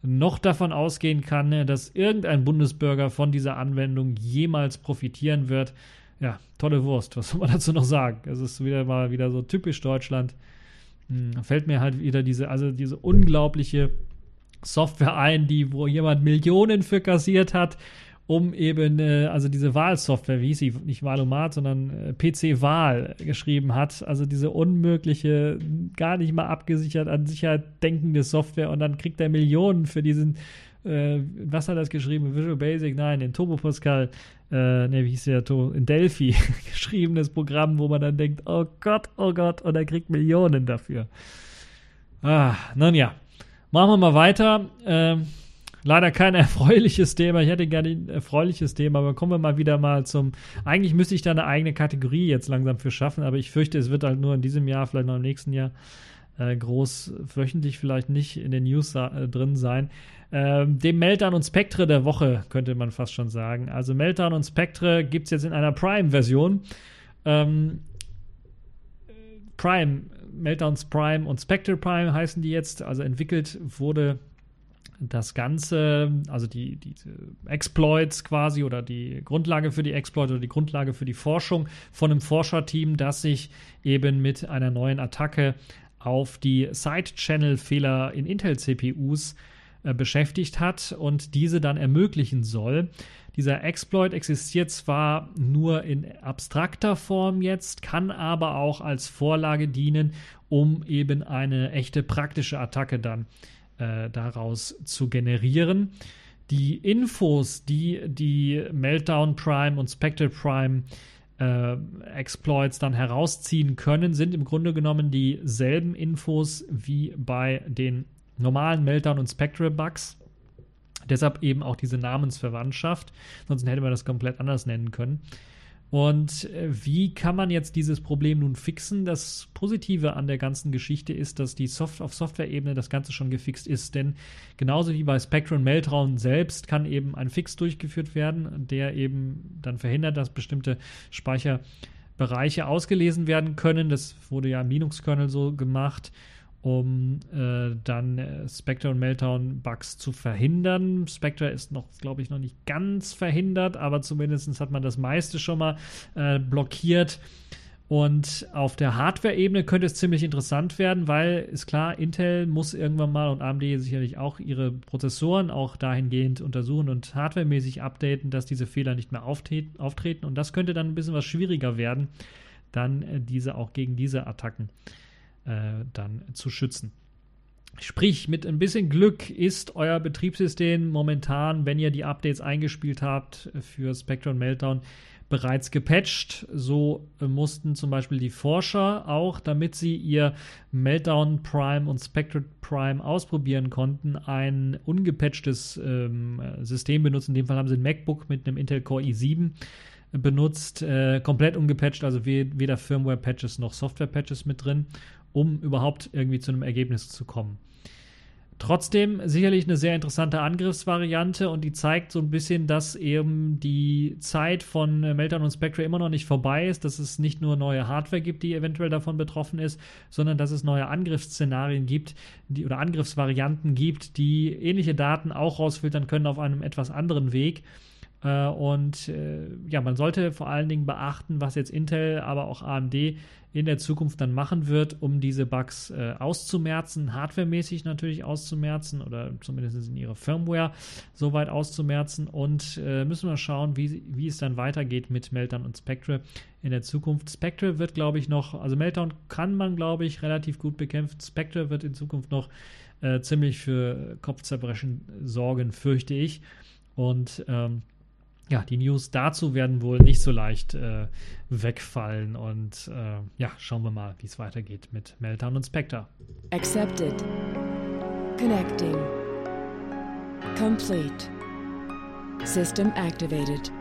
noch davon ausgehen kann, dass irgendein Bundesbürger von dieser Anwendung jemals profitieren wird. Ja, tolle Wurst, was soll man dazu noch sagen? Es ist wieder mal wieder so typisch Deutschland. Hm, fällt mir halt wieder diese, also diese unglaubliche Software ein, die, wo jemand Millionen für kassiert hat, um eben, äh, also diese Wahlsoftware, wie hieß sie, nicht Wahlomat, sondern äh, PC-Wahl geschrieben hat. Also diese unmögliche, gar nicht mal abgesichert an Sicherheit denkende Software und dann kriegt er Millionen für diesen, äh, was hat er das geschrieben? Visual Basic? Nein, den Turbo Pascal, äh, ne, wie hieß der, in Delphi geschriebenes Programm, wo man dann denkt, oh Gott, oh Gott, und er kriegt Millionen dafür. Ah, nun ja. Machen wir mal weiter. Ähm, leider kein erfreuliches Thema. Ich hätte gerne ein erfreuliches Thema, aber kommen wir mal wieder mal zum. Eigentlich müsste ich da eine eigene Kategorie jetzt langsam für schaffen, aber ich fürchte, es wird halt nur in diesem Jahr, vielleicht noch im nächsten Jahr äh, groß wöchentlich vielleicht nicht in den News äh, drin sein. Ähm, dem Meltdown und Spectre der Woche könnte man fast schon sagen. Also Meltdown und Spectre gibt es jetzt in einer Prime-Version. Ähm, Prime Meltdowns Prime und Spectre Prime heißen die jetzt. Also entwickelt wurde das Ganze, also die, diese Exploits quasi oder die Grundlage für die Exploits oder die Grundlage für die Forschung von einem Forscherteam, das sich eben mit einer neuen Attacke auf die Side-Channel-Fehler in Intel-CPUs äh, beschäftigt hat und diese dann ermöglichen soll. Dieser Exploit existiert zwar nur in abstrakter Form jetzt, kann aber auch als Vorlage dienen, um eben eine echte praktische Attacke dann äh, daraus zu generieren. Die Infos, die die Meltdown Prime und Spectre Prime äh, Exploits dann herausziehen können, sind im Grunde genommen dieselben Infos wie bei den normalen Meltdown und Spectre Bugs. Deshalb eben auch diese Namensverwandtschaft. Sonst hätte man das komplett anders nennen können. Und äh, wie kann man jetzt dieses Problem nun fixen? Das Positive an der ganzen Geschichte ist, dass die Soft auf Software-Ebene das Ganze schon gefixt ist. Denn genauso wie bei Spectrum Meltraum selbst kann eben ein Fix durchgeführt werden, der eben dann verhindert, dass bestimmte Speicherbereiche ausgelesen werden können. Das wurde ja im Linux-Kernel so gemacht um äh, dann äh, Spectre und Meltdown Bugs zu verhindern. Spectre ist noch, glaube ich, noch nicht ganz verhindert, aber zumindest hat man das meiste schon mal äh, blockiert. Und auf der Hardware-Ebene könnte es ziemlich interessant werden, weil ist klar, Intel muss irgendwann mal und AMD sicherlich auch ihre Prozessoren auch dahingehend untersuchen und hardwaremäßig updaten, dass diese Fehler nicht mehr auftreten. Und das könnte dann ein bisschen was schwieriger werden, dann äh, diese auch gegen diese Attacken äh, dann zu schützen. Sprich, mit ein bisschen Glück ist euer Betriebssystem momentan, wenn ihr die Updates eingespielt habt für Spectre und Meltdown, bereits gepatcht. So mussten zum Beispiel die Forscher auch, damit sie ihr Meltdown Prime und Spectre Prime ausprobieren konnten, ein ungepatchtes ähm, System benutzen. In dem Fall haben sie ein MacBook mit einem Intel Core i7 benutzt, äh, komplett ungepatcht, also weder Firmware-Patches noch Software-Patches mit drin, um überhaupt irgendwie zu einem Ergebnis zu kommen. Trotzdem sicherlich eine sehr interessante Angriffsvariante und die zeigt so ein bisschen, dass eben die Zeit von Meltdown und Spectre immer noch nicht vorbei ist, dass es nicht nur neue Hardware gibt, die eventuell davon betroffen ist, sondern dass es neue Angriffsszenarien gibt, die oder Angriffsvarianten gibt, die ähnliche Daten auch rausfiltern können auf einem etwas anderen Weg. Äh, und äh, ja, man sollte vor allen Dingen beachten, was jetzt Intel, aber auch AMD in der Zukunft dann machen wird, um diese Bugs äh, auszumerzen, hardwaremäßig natürlich auszumerzen oder zumindest in ihrer Firmware soweit auszumerzen. Und äh, müssen wir schauen, wie, wie es dann weitergeht mit Meltdown und Spectre in der Zukunft. Spectre wird, glaube ich, noch, also Meltdown kann man, glaube ich, relativ gut bekämpfen. Spectre wird in Zukunft noch äh, ziemlich für Kopfzerbrechen sorgen, fürchte ich. Und ähm, ja, die News dazu werden wohl nicht so leicht äh, wegfallen. Und äh, ja, schauen wir mal, wie es weitergeht mit Meltdown und Spectre. Accepted. Connecting. Complete. System activated.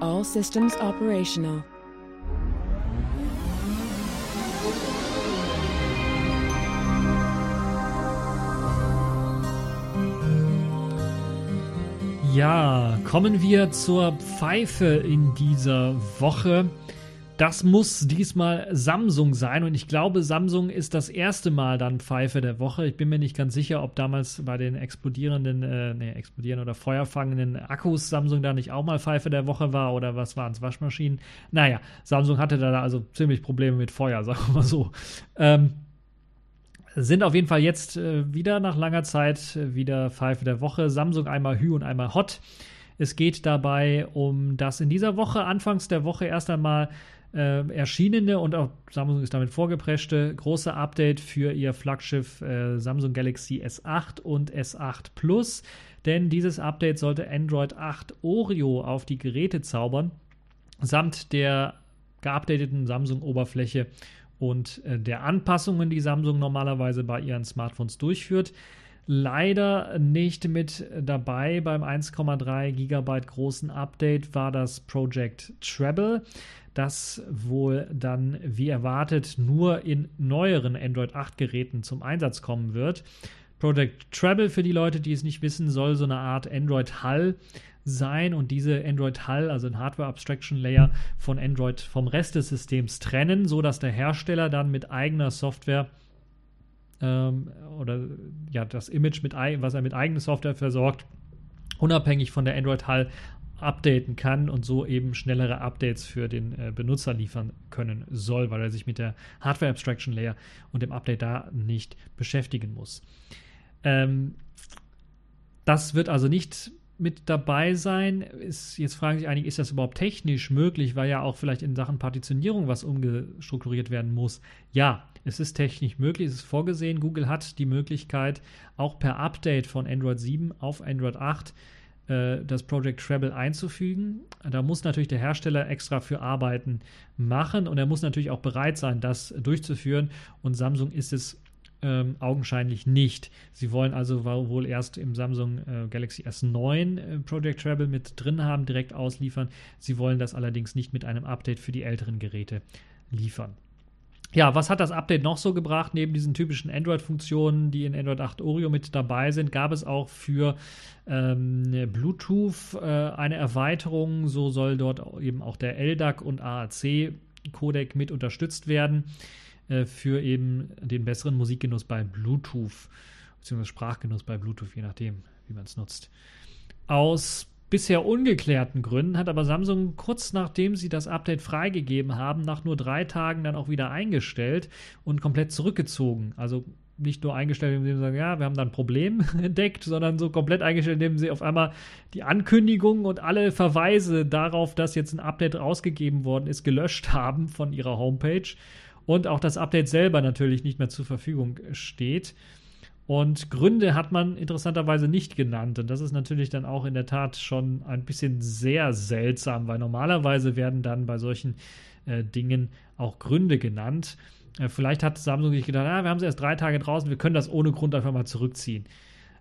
All systems operational. Ja, kommen wir zur Pfeife in dieser Woche. Das muss diesmal Samsung sein und ich glaube, Samsung ist das erste Mal dann Pfeife der Woche. Ich bin mir nicht ganz sicher, ob damals bei den explodierenden, äh, nee, explodierenden oder feuerfangenden Akkus Samsung da nicht auch mal Pfeife der Woche war oder was waren es, Waschmaschinen? Naja, Samsung hatte da also ziemlich Probleme mit Feuer, sagen wir mal so. Ähm, sind auf jeden Fall jetzt äh, wieder nach langer Zeit äh, wieder Pfeife der Woche. Samsung einmal Hü und einmal Hot. Es geht dabei um das in dieser Woche, anfangs der Woche erst einmal äh, erschienene und auch Samsung ist damit vorgepreschte große Update für ihr Flaggschiff äh, Samsung Galaxy S8 und S8 Plus. Denn dieses Update sollte Android 8 Oreo auf die Geräte zaubern, samt der geupdateten Samsung-Oberfläche und äh, der Anpassungen, die Samsung normalerweise bei ihren Smartphones durchführt. Leider nicht mit dabei beim 1,3 GB großen Update war das Project Treble, das wohl dann wie erwartet nur in neueren Android 8 Geräten zum Einsatz kommen wird. Project Treble, für die Leute, die es nicht wissen, soll so eine Art Android Hull sein und diese Android Hull, also ein Hardware Abstraction Layer von Android vom Rest des Systems trennen, so dass der Hersteller dann mit eigener Software ähm, oder ja das Image mit was er mit eigener Software versorgt, unabhängig von der Android Hull updaten kann und so eben schnellere Updates für den äh, Benutzer liefern können soll, weil er sich mit der Hardware Abstraction Layer und dem Update da nicht beschäftigen muss. Ähm, das wird also nicht mit dabei sein. Ist, jetzt fragen sich einige, ist das überhaupt technisch möglich, weil ja auch vielleicht in Sachen Partitionierung was umgestrukturiert werden muss. Ja, es ist technisch möglich, es ist vorgesehen. Google hat die Möglichkeit, auch per Update von Android 7 auf Android 8 äh, das Project Treble einzufügen. Da muss natürlich der Hersteller extra für Arbeiten machen und er muss natürlich auch bereit sein, das durchzuführen. Und Samsung ist es ähm, augenscheinlich nicht. Sie wollen also wohl erst im Samsung äh, Galaxy S9 äh, Project Treble mit drin haben, direkt ausliefern. Sie wollen das allerdings nicht mit einem Update für die älteren Geräte liefern. Ja, was hat das Update noch so gebracht? Neben diesen typischen Android-Funktionen, die in Android 8 Oreo mit dabei sind, gab es auch für ähm, Bluetooth äh, eine Erweiterung. So soll dort eben auch der LDAC und AAC-Codec mit unterstützt werden. Äh, für eben den besseren Musikgenuss bei Bluetooth, beziehungsweise Sprachgenuss bei Bluetooth, je nachdem, wie man es nutzt. Aus bisher ungeklärten Gründen hat aber Samsung kurz nachdem sie das Update freigegeben haben, nach nur drei Tagen dann auch wieder eingestellt und komplett zurückgezogen. Also nicht nur eingestellt, indem sie sagen, ja, wir haben da ein Problem entdeckt, sondern so komplett eingestellt, indem sie auf einmal die Ankündigung und alle Verweise darauf, dass jetzt ein Update rausgegeben worden ist, gelöscht haben von ihrer Homepage und auch das Update selber natürlich nicht mehr zur Verfügung steht. Und Gründe hat man interessanterweise nicht genannt. Und das ist natürlich dann auch in der Tat schon ein bisschen sehr seltsam, weil normalerweise werden dann bei solchen äh, Dingen auch Gründe genannt. Äh, vielleicht hat Samsung sich gedacht, ah, wir haben es erst drei Tage draußen, wir können das ohne Grund einfach mal zurückziehen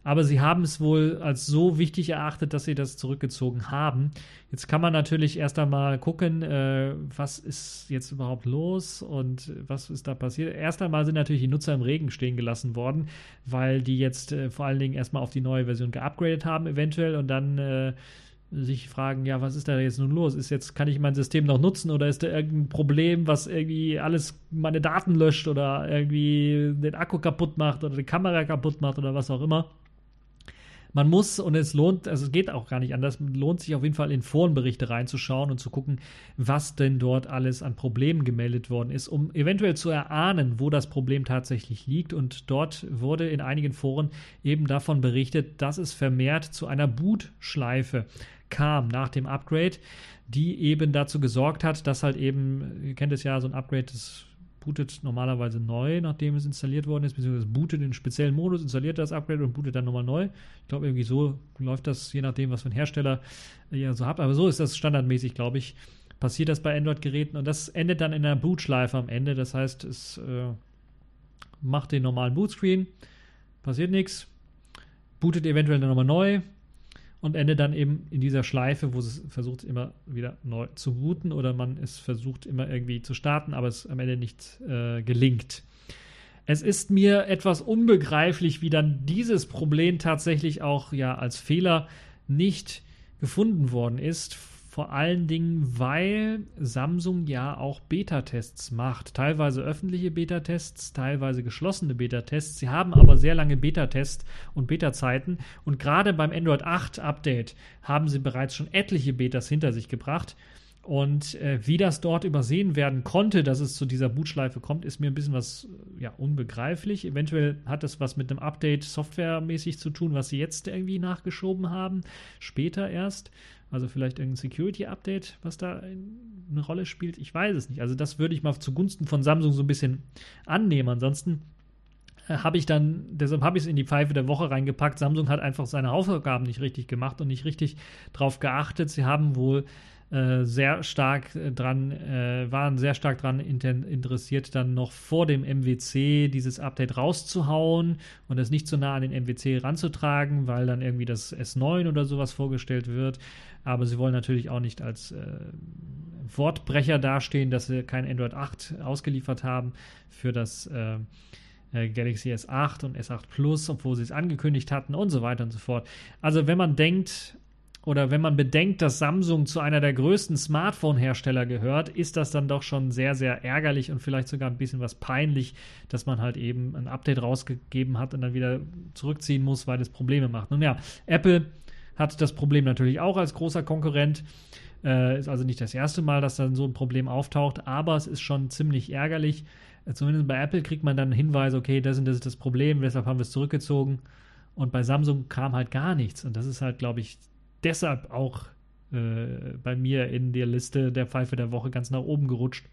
aber sie haben es wohl als so wichtig erachtet, dass sie das zurückgezogen haben. Jetzt kann man natürlich erst einmal gucken, äh, was ist jetzt überhaupt los und was ist da passiert. Erst einmal sind natürlich die Nutzer im Regen stehen gelassen worden, weil die jetzt äh, vor allen Dingen erstmal auf die neue Version geupgradet haben, eventuell, und dann äh, sich fragen, ja, was ist da jetzt nun los? Ist jetzt, kann ich mein System noch nutzen oder ist da irgendein Problem, was irgendwie alles meine Daten löscht oder irgendwie den Akku kaputt macht oder die Kamera kaputt macht oder was auch immer? Man muss und es lohnt, also es geht auch gar nicht anders, lohnt sich auf jeden Fall in Forenberichte reinzuschauen und zu gucken, was denn dort alles an Problemen gemeldet worden ist, um eventuell zu erahnen, wo das Problem tatsächlich liegt. Und dort wurde in einigen Foren eben davon berichtet, dass es vermehrt zu einer Bootschleife kam nach dem Upgrade, die eben dazu gesorgt hat, dass halt eben, ihr kennt es ja, so ein Upgrade, das bootet normalerweise neu, nachdem es installiert worden ist, beziehungsweise bootet in speziellen Modus, installiert das Upgrade und bootet dann nochmal neu. Ich glaube, irgendwie so läuft das, je nachdem, was für ein Hersteller ihr so habt. Aber so ist das standardmäßig, glaube ich, passiert das bei Android-Geräten und das endet dann in einer Bootschleife am Ende. Das heißt, es äh, macht den normalen Bootscreen, passiert nichts, bootet eventuell dann nochmal neu, und endet dann eben in dieser Schleife, wo es versucht immer wieder neu zu booten oder man es versucht immer irgendwie zu starten, aber es am Ende nicht äh, gelingt. Es ist mir etwas unbegreiflich, wie dann dieses Problem tatsächlich auch ja als Fehler nicht gefunden worden ist vor allen Dingen, weil Samsung ja auch Beta-Tests macht. Teilweise öffentliche Beta-Tests, teilweise geschlossene Beta-Tests. Sie haben aber sehr lange Beta-Tests und Beta-Zeiten. Und gerade beim Android 8 Update haben sie bereits schon etliche Betas hinter sich gebracht. Und äh, wie das dort übersehen werden konnte, dass es zu dieser Bootschleife kommt, ist mir ein bisschen was ja, unbegreiflich. Eventuell hat das was mit einem Update softwaremäßig zu tun, was sie jetzt irgendwie nachgeschoben haben, später erst. Also vielleicht irgendein Security-Update, was da eine Rolle spielt. Ich weiß es nicht. Also das würde ich mal zugunsten von Samsung so ein bisschen annehmen. Ansonsten äh, habe ich dann, deshalb habe ich es in die Pfeife der Woche reingepackt. Samsung hat einfach seine Hausaufgaben nicht richtig gemacht und nicht richtig darauf geachtet. Sie haben wohl äh, sehr stark äh, dran, äh, waren sehr stark dran interessiert, dann noch vor dem MWC dieses Update rauszuhauen und es nicht so nah an den MWC ranzutragen, weil dann irgendwie das S9 oder sowas vorgestellt wird. Aber sie wollen natürlich auch nicht als äh, Wortbrecher dastehen, dass sie kein Android 8 ausgeliefert haben für das äh, Galaxy S8 und S8 Plus, obwohl sie es angekündigt hatten und so weiter und so fort. Also wenn man denkt, oder wenn man bedenkt, dass Samsung zu einer der größten Smartphone-Hersteller gehört, ist das dann doch schon sehr, sehr ärgerlich und vielleicht sogar ein bisschen was peinlich, dass man halt eben ein Update rausgegeben hat und dann wieder zurückziehen muss, weil es Probleme macht. Nun ja, Apple hat das Problem natürlich auch als großer Konkurrent. Äh, ist also nicht das erste Mal, dass dann so ein Problem auftaucht, aber es ist schon ziemlich ärgerlich. Äh, zumindest bei Apple kriegt man dann Hinweise, okay, das und das ist das Problem, deshalb haben wir es zurückgezogen. Und bei Samsung kam halt gar nichts. Und das ist halt, glaube ich, deshalb auch äh, bei mir in der Liste der Pfeife der Woche ganz nach oben gerutscht,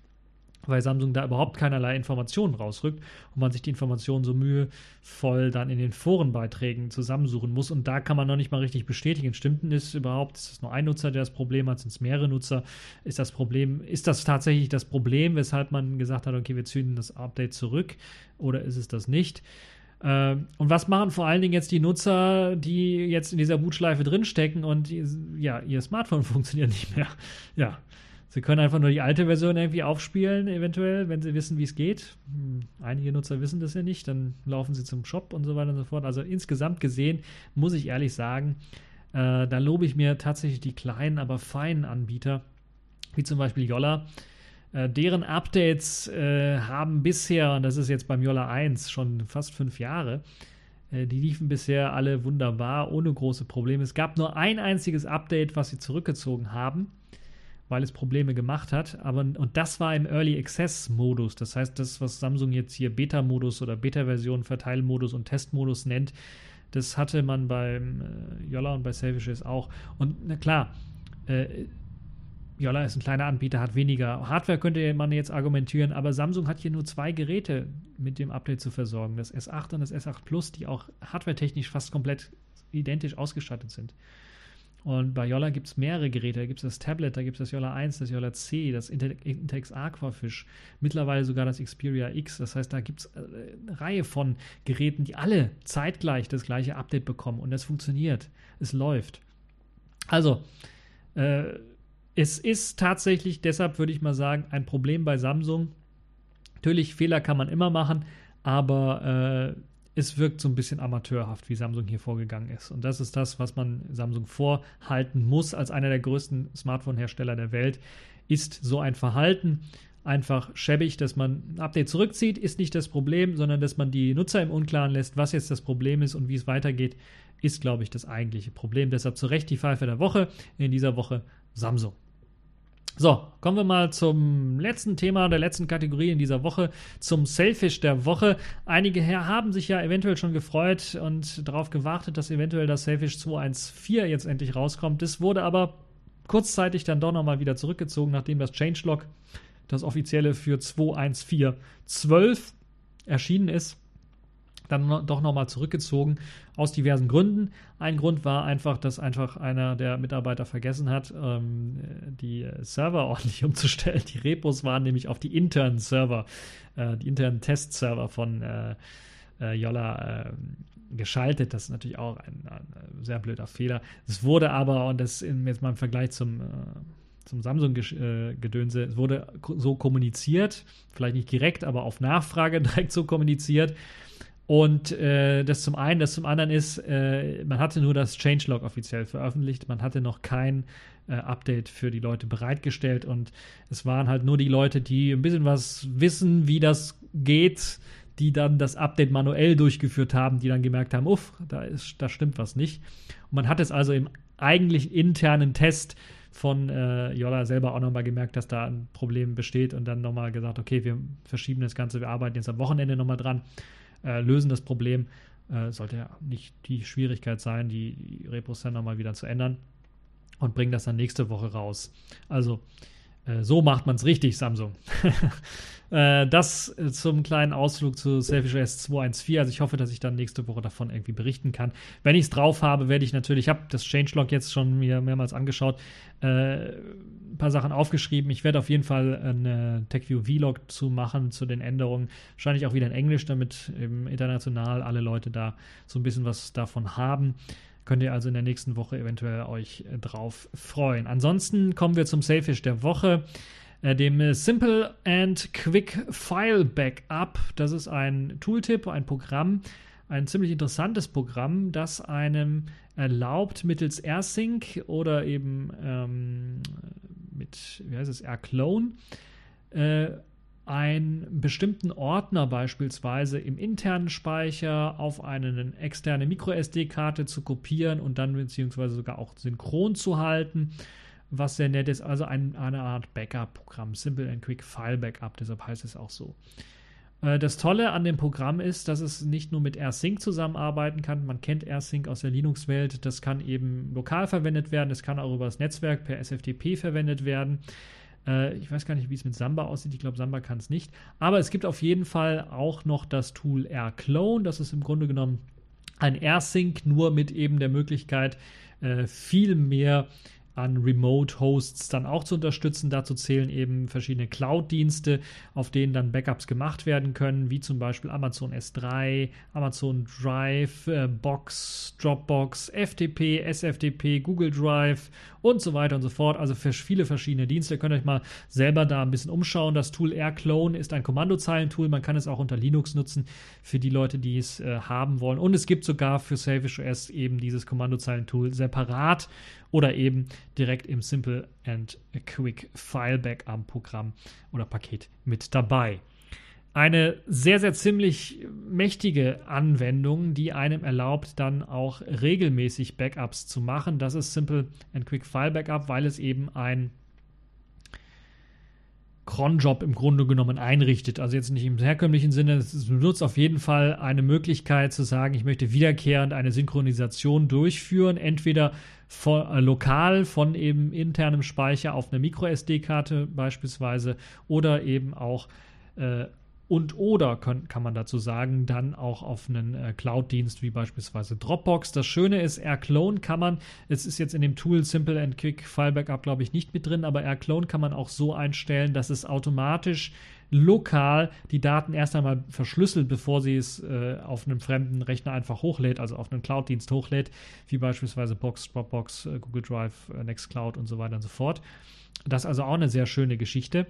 weil Samsung da überhaupt keinerlei Informationen rausrückt und man sich die Informationen so mühevoll dann in den Forenbeiträgen zusammensuchen muss. Und da kann man noch nicht mal richtig bestätigen, stimmt denn das überhaupt? Ist es nur ein Nutzer, der das Problem hat? Sind es mehrere Nutzer? Ist das Problem, ist das tatsächlich das Problem, weshalb man gesagt hat, okay, wir zünden das Update zurück oder ist es das nicht? Ähm, und was machen vor allen Dingen jetzt die Nutzer, die jetzt in dieser Bootschleife drinstecken und ja, ihr Smartphone funktioniert nicht mehr? Ja, sie können einfach nur die alte Version irgendwie aufspielen, eventuell, wenn sie wissen, wie es geht. Hm, einige Nutzer wissen das ja nicht, dann laufen sie zum Shop und so weiter und so fort. Also insgesamt gesehen, muss ich ehrlich sagen, äh, da lobe ich mir tatsächlich die kleinen, aber feinen Anbieter, wie zum Beispiel Yolla äh, deren Updates äh, haben bisher, und das ist jetzt beim Yola 1 schon fast fünf Jahre, Äh, die liefen bisher alle wunderbar, ohne große Probleme. Es gab nur ein einziges Update, was sie zurückgezogen haben, weil es Probleme gemacht hat. Aber, und das war im Early Access Modus. Das heißt, das, was Samsung jetzt hier Beta-Modus oder Beta-Version, Verteilmodus und Testmodus nennt, das hatte man beim äh, Yolla und bei Selfishes auch. Und na klar, äh, Yolla ist ein kleiner Anbieter, hat weniger Hardware, könnte man jetzt argumentieren, aber Samsung hat hier nur zwei Geräte mit dem Update zu versorgen. Das S8 und das S8 Plus, die auch hardwaretechnisch fast komplett identisch ausgestattet sind. Und bei Yolla gibt es mehrere Geräte. Da gibt es das Tablet, da gibt es das Yolla 1, das Yolla C, das Intex Aquafish, mittlerweile sogar das Xperia X. Das heißt, da gibt es äh, eine Reihe von Geräten, die alle zeitgleich das gleiche Update bekommen. Und das funktioniert. Es läuft. Also, äh, es ist tatsächlich, deshalb würde ich mal sagen, ein Problem bei Samsung. Natürlich, Fehler kann man immer machen, aber äh, es wirkt so ein bisschen amateurhaft, wie Samsung hier vorgegangen ist. Und das ist das, was man Samsung vorhalten muss als einer der größten Smartphone-Hersteller der Welt, ist so ein Verhalten einfach schäbig, dass man ein Update zurückzieht, ist nicht das Problem, sondern dass man die Nutzer im Unklaren lässt, was jetzt das Problem ist und wie es weitergeht, ist, glaube ich, das eigentliche Problem. Deshalb zu Recht die Pfeife der Woche. In dieser Woche Samsung. So, kommen wir mal zum letzten Thema der letzten Kategorie in dieser Woche, zum Selfish der Woche. Einige haben sich ja eventuell schon gefreut und darauf gewartet, dass eventuell das Selfish 214 jetzt endlich rauskommt. Das wurde aber kurzzeitig dann doch nochmal wieder zurückgezogen, nachdem das Changelog, das offizielle für 214.12 erschienen ist dann doch nochmal zurückgezogen aus diversen Gründen. Ein Grund war einfach, dass einfach einer der Mitarbeiter vergessen hat, ähm, die Server ordentlich umzustellen. Die Repos waren nämlich auf die internen Server, äh, die internen Testserver von äh, äh, Yolla äh, geschaltet. Das ist natürlich auch ein, ein, sehr blöder Fehler. Es wurde aber, und das in, jetzt mal im Vergleich zum äh, zum Samsung-Gedönse. Es wurde so kommuniziert, vielleicht nicht direkt, aber auf Nachfrage direkt so kommuniziert, und äh, das zum einen, das zum anderen ist, äh, man hatte nur das Changelog offiziell veröffentlicht, man hatte noch kein äh, Update für die Leute bereitgestellt. Und es waren halt nur die Leute, die ein bisschen was wissen, wie das geht, die dann das Update manuell durchgeführt haben, die dann gemerkt haben, uff, da, ist, da stimmt was nicht. Und man hat es also im eigentlich internen Test von äh, Yola selber auch nochmal gemerkt, dass da ein Problem besteht und dann nochmal gesagt, okay, wir verschieben das Ganze, wir arbeiten jetzt am Wochenende nochmal dran äh, lösen das Problem. Äh, sollte ja nicht die Schwierigkeit sein, die, die Repos dann nochmal wieder zu ändern und bringen das dann nächste Woche raus. Also so macht man es richtig, Samsung. Äh, das äh, zum kleinen Ausflug zu Selfish S 214. Also ich hoffe, dass ich dann nächste Woche davon irgendwie berichten kann. Wenn ich es drauf habe, werde ich natürlich, ich habe das Changelog jetzt schon mir mehrmals angeschaut, äh, ein paar Sachen aufgeschrieben. Ich werde auf jeden Fall eine TechView Vlog zu machen zu den Änderungen. Wahrscheinlich auch wieder in Englisch, damit international alle Leute da so ein bisschen was davon haben. Könnt ihr also in der nächsten Woche eventuell euch drauf freuen. Ansonsten kommen wir zum Selfish der Woche. Äh, dem Simple and Quick File Backup. Das ist ein Tooltip, ein Programm, ein ziemlich interessantes Programm, das einem erlaubt, mittels AirSync oder eben ähm, mit, wie heißt es, AirClone, äh, einen bestimmten Ordner beispielsweise im internen Speicher auf eine externe MicroSD-Karte zu kopieren und dann beziehungsweise sogar auch synchron zu halten was sehr nett ist. Also ein, eine Art Backup-Programm, Simple and Quick File Backup, deshalb heißt es auch so. Äh, das Tolle an dem Programm ist, dass es nicht nur mit AirSync zusammenarbeiten kann. Man kennt AirSync aus der Linux-Welt. Das kann eben lokal verwendet werden. Es kann auch über das Netzwerk per SFTP verwendet werden. Äh, ich weiß gar nicht, wie es mit Samba aussieht. Ich glaube, Samba kann es nicht. Aber es gibt auf jeden Fall auch noch das Tool AirClone. Das ist im Grunde genommen ein AirSync, nur mit eben der Möglichkeit, äh, viel mehr an Remote-Hosts dann auch zu unterstützen. Dazu zählen eben verschiedene Cloud-Dienste, auf denen dann Backups gemacht werden können, wie zum Beispiel Amazon S3, Amazon Drive, äh, Box, Dropbox, FTP, SFTP, Google Drive und so weiter und so fort. Also für viele verschiedene Dienste. Ihr könnt euch mal selber da ein bisschen umschauen. Das Tool AirClone ist ein Kommandozeilentool. Man kann es auch unter Linux nutzen für die Leute, die es äh, haben wollen. Und es gibt sogar für Selfish OS eben dieses Kommandozeilentool separat oder eben direkt im Simple and Quick File Backup Programm oder Paket mit dabei. eine sehr, sehr ziemlich mächtige Anwendung, die einem erlaubt, dann auch regelmäßig Backups zu machen. Das ist Simple and Quick File Backup, weil es eben ein Cronjob im Grunde genommen einrichtet. Also jetzt nicht im herkömmlichen Sinne, es benutzt auf jeden Fall eine Möglichkeit zu sagen, ich möchte wiederkehrend eine Synchronisation durchführen, entweder von, äh, lokal von eben internem Speicher auf einer MicroSD-Karte beispielsweise oder eben auch äh, und oder können, kann man dazu sagen, dann auch auf einen äh, Cloud-Dienst wie beispielsweise Dropbox. Das Schöne ist, AirClone kann man, es ist jetzt in dem Tool Simple and Quick File Backup, glaube ich, nicht mit drin, aber AirClone kann man auch so einstellen, dass es automatisch lokal die Daten erst einmal verschlüsselt, bevor sie es äh, auf einem fremden Rechner einfach hochlädt, also auf einen Cloud-Dienst hochlädt, wie beispielsweise Box, Dropbox, äh, Google Drive, äh, Nextcloud und so weiter und so fort. Das ist also auch eine sehr schöne Geschichte.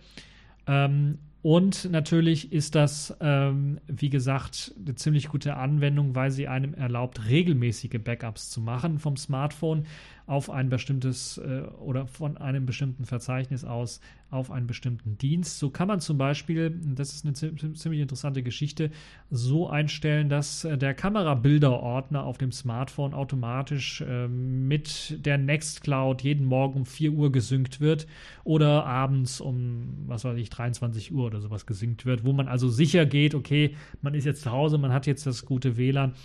Ähm, und natürlich ist das, ähm, wie gesagt, eine ziemlich gute Anwendung, weil sie einem erlaubt, regelmäßige Backups zu machen vom Smartphone auf ein bestimmtes äh, oder von einem bestimmten Verzeichnis aus auf einen bestimmten Dienst. So kann man zum Beispiel, das ist eine ziemlich interessante Geschichte, so einstellen, dass äh, der Kamerabilderordner auf dem Smartphone automatisch äh, mit der Nextcloud jeden Morgen um 4 Uhr gesynkt wird oder abends um, was weiß ich, 23 Uhr oder sowas gesynkt wird, wo man also sicher geht, okay, man ist jetzt zu Hause, man hat jetzt das gute WLAN und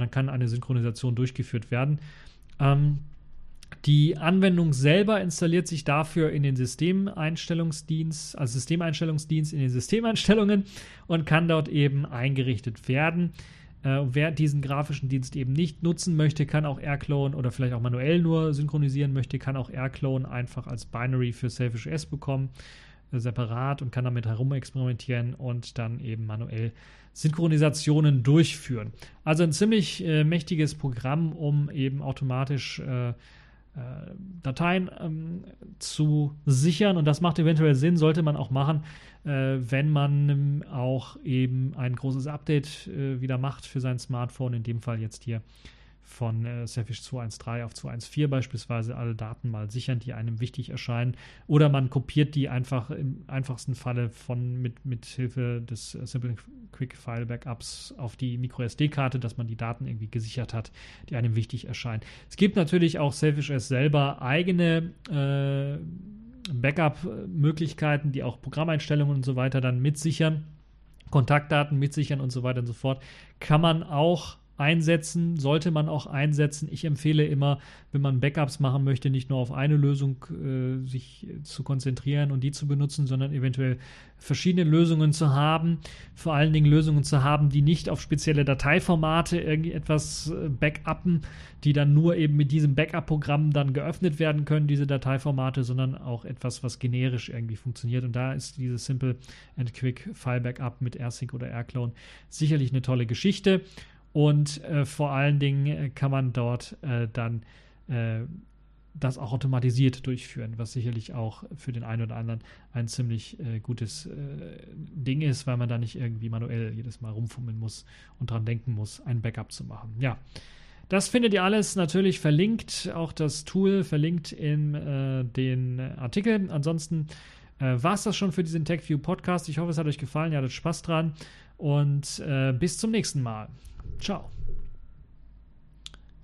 dann kann eine Synchronisation durchgeführt werden. Ähm, die Anwendung selber installiert sich dafür in den Systemeinstellungsdienst, also Systemeinstellungsdienst in den Systemeinstellungen und kann dort eben eingerichtet werden. Äh, wer diesen grafischen Dienst eben nicht nutzen möchte, kann auch AirClone oder vielleicht auch manuell nur synchronisieren möchte, kann auch AirClone einfach als Binary für Selfish OS bekommen, äh, separat und kann damit herumexperimentieren und dann eben manuell Synchronisationen durchführen. Also ein ziemlich äh, mächtiges Programm, um eben automatisch äh, Dateien ähm, zu sichern. Und das macht eventuell Sinn, sollte man auch machen, äh, wenn man auch eben ein großes Update äh, wieder macht für sein Smartphone. In dem Fall jetzt hier von äh, Selfish 2.1.3 auf 2.1.4 beispielsweise alle Daten mal sichern, die einem wichtig erscheinen. Oder man kopiert die einfach im einfachsten Falle von mit, mit Hilfe des äh, Simple Quick File Backups auf die MicroSD-Karte, dass man die Daten irgendwie gesichert hat, die einem wichtig erscheinen. Es gibt natürlich auch Selfish S selber eigene äh, Backup-Möglichkeiten, die auch Programmeinstellungen und so weiter dann mitsichern. Kontaktdaten mitsichern und so weiter und so fort. Kann man auch einsetzen, sollte man auch einsetzen. Ich empfehle immer, wenn man Backups machen möchte, nicht nur auf eine Lösung äh, sich zu konzentrieren und die zu benutzen, sondern eventuell verschiedene Lösungen zu haben. Vor allen Dingen Lösungen zu haben, die nicht auf spezielle Dateiformate irgendwie etwas äh, backuppen, die dann nur eben mit diesem Backup-Programm dann geöffnet werden können, diese Dateiformate, sondern auch etwas, was generisch irgendwie funktioniert. Und da ist dieses Simple and Quick File Backup mit AirSync oder AirClone sicherlich eine tolle Geschichte. Und äh, vor allen Dingen äh, kann man dort äh, dann äh, das auch automatisiert durchführen, was sicherlich auch für den einen oder anderen ein ziemlich äh, gutes äh, Ding ist, weil man da nicht irgendwie manuell jedes Mal rumfummeln muss und dran denken muss, ein Backup zu machen. Ja. Das findet ihr alles natürlich verlinkt, auch das Tool verlinkt in den Artikel. Ansonsten war es das schon für diesen TechView Podcast. Ich hoffe, es hat euch gefallen, ihr hattet Spaß dran und bis zum nächsten Mal. Ciao.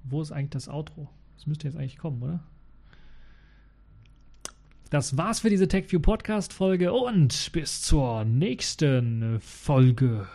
Wo ist eigentlich das Outro? Das müsste jetzt eigentlich kommen, oder? Das war's für diese TechView Podcast Folge und bis zur nächsten Folge.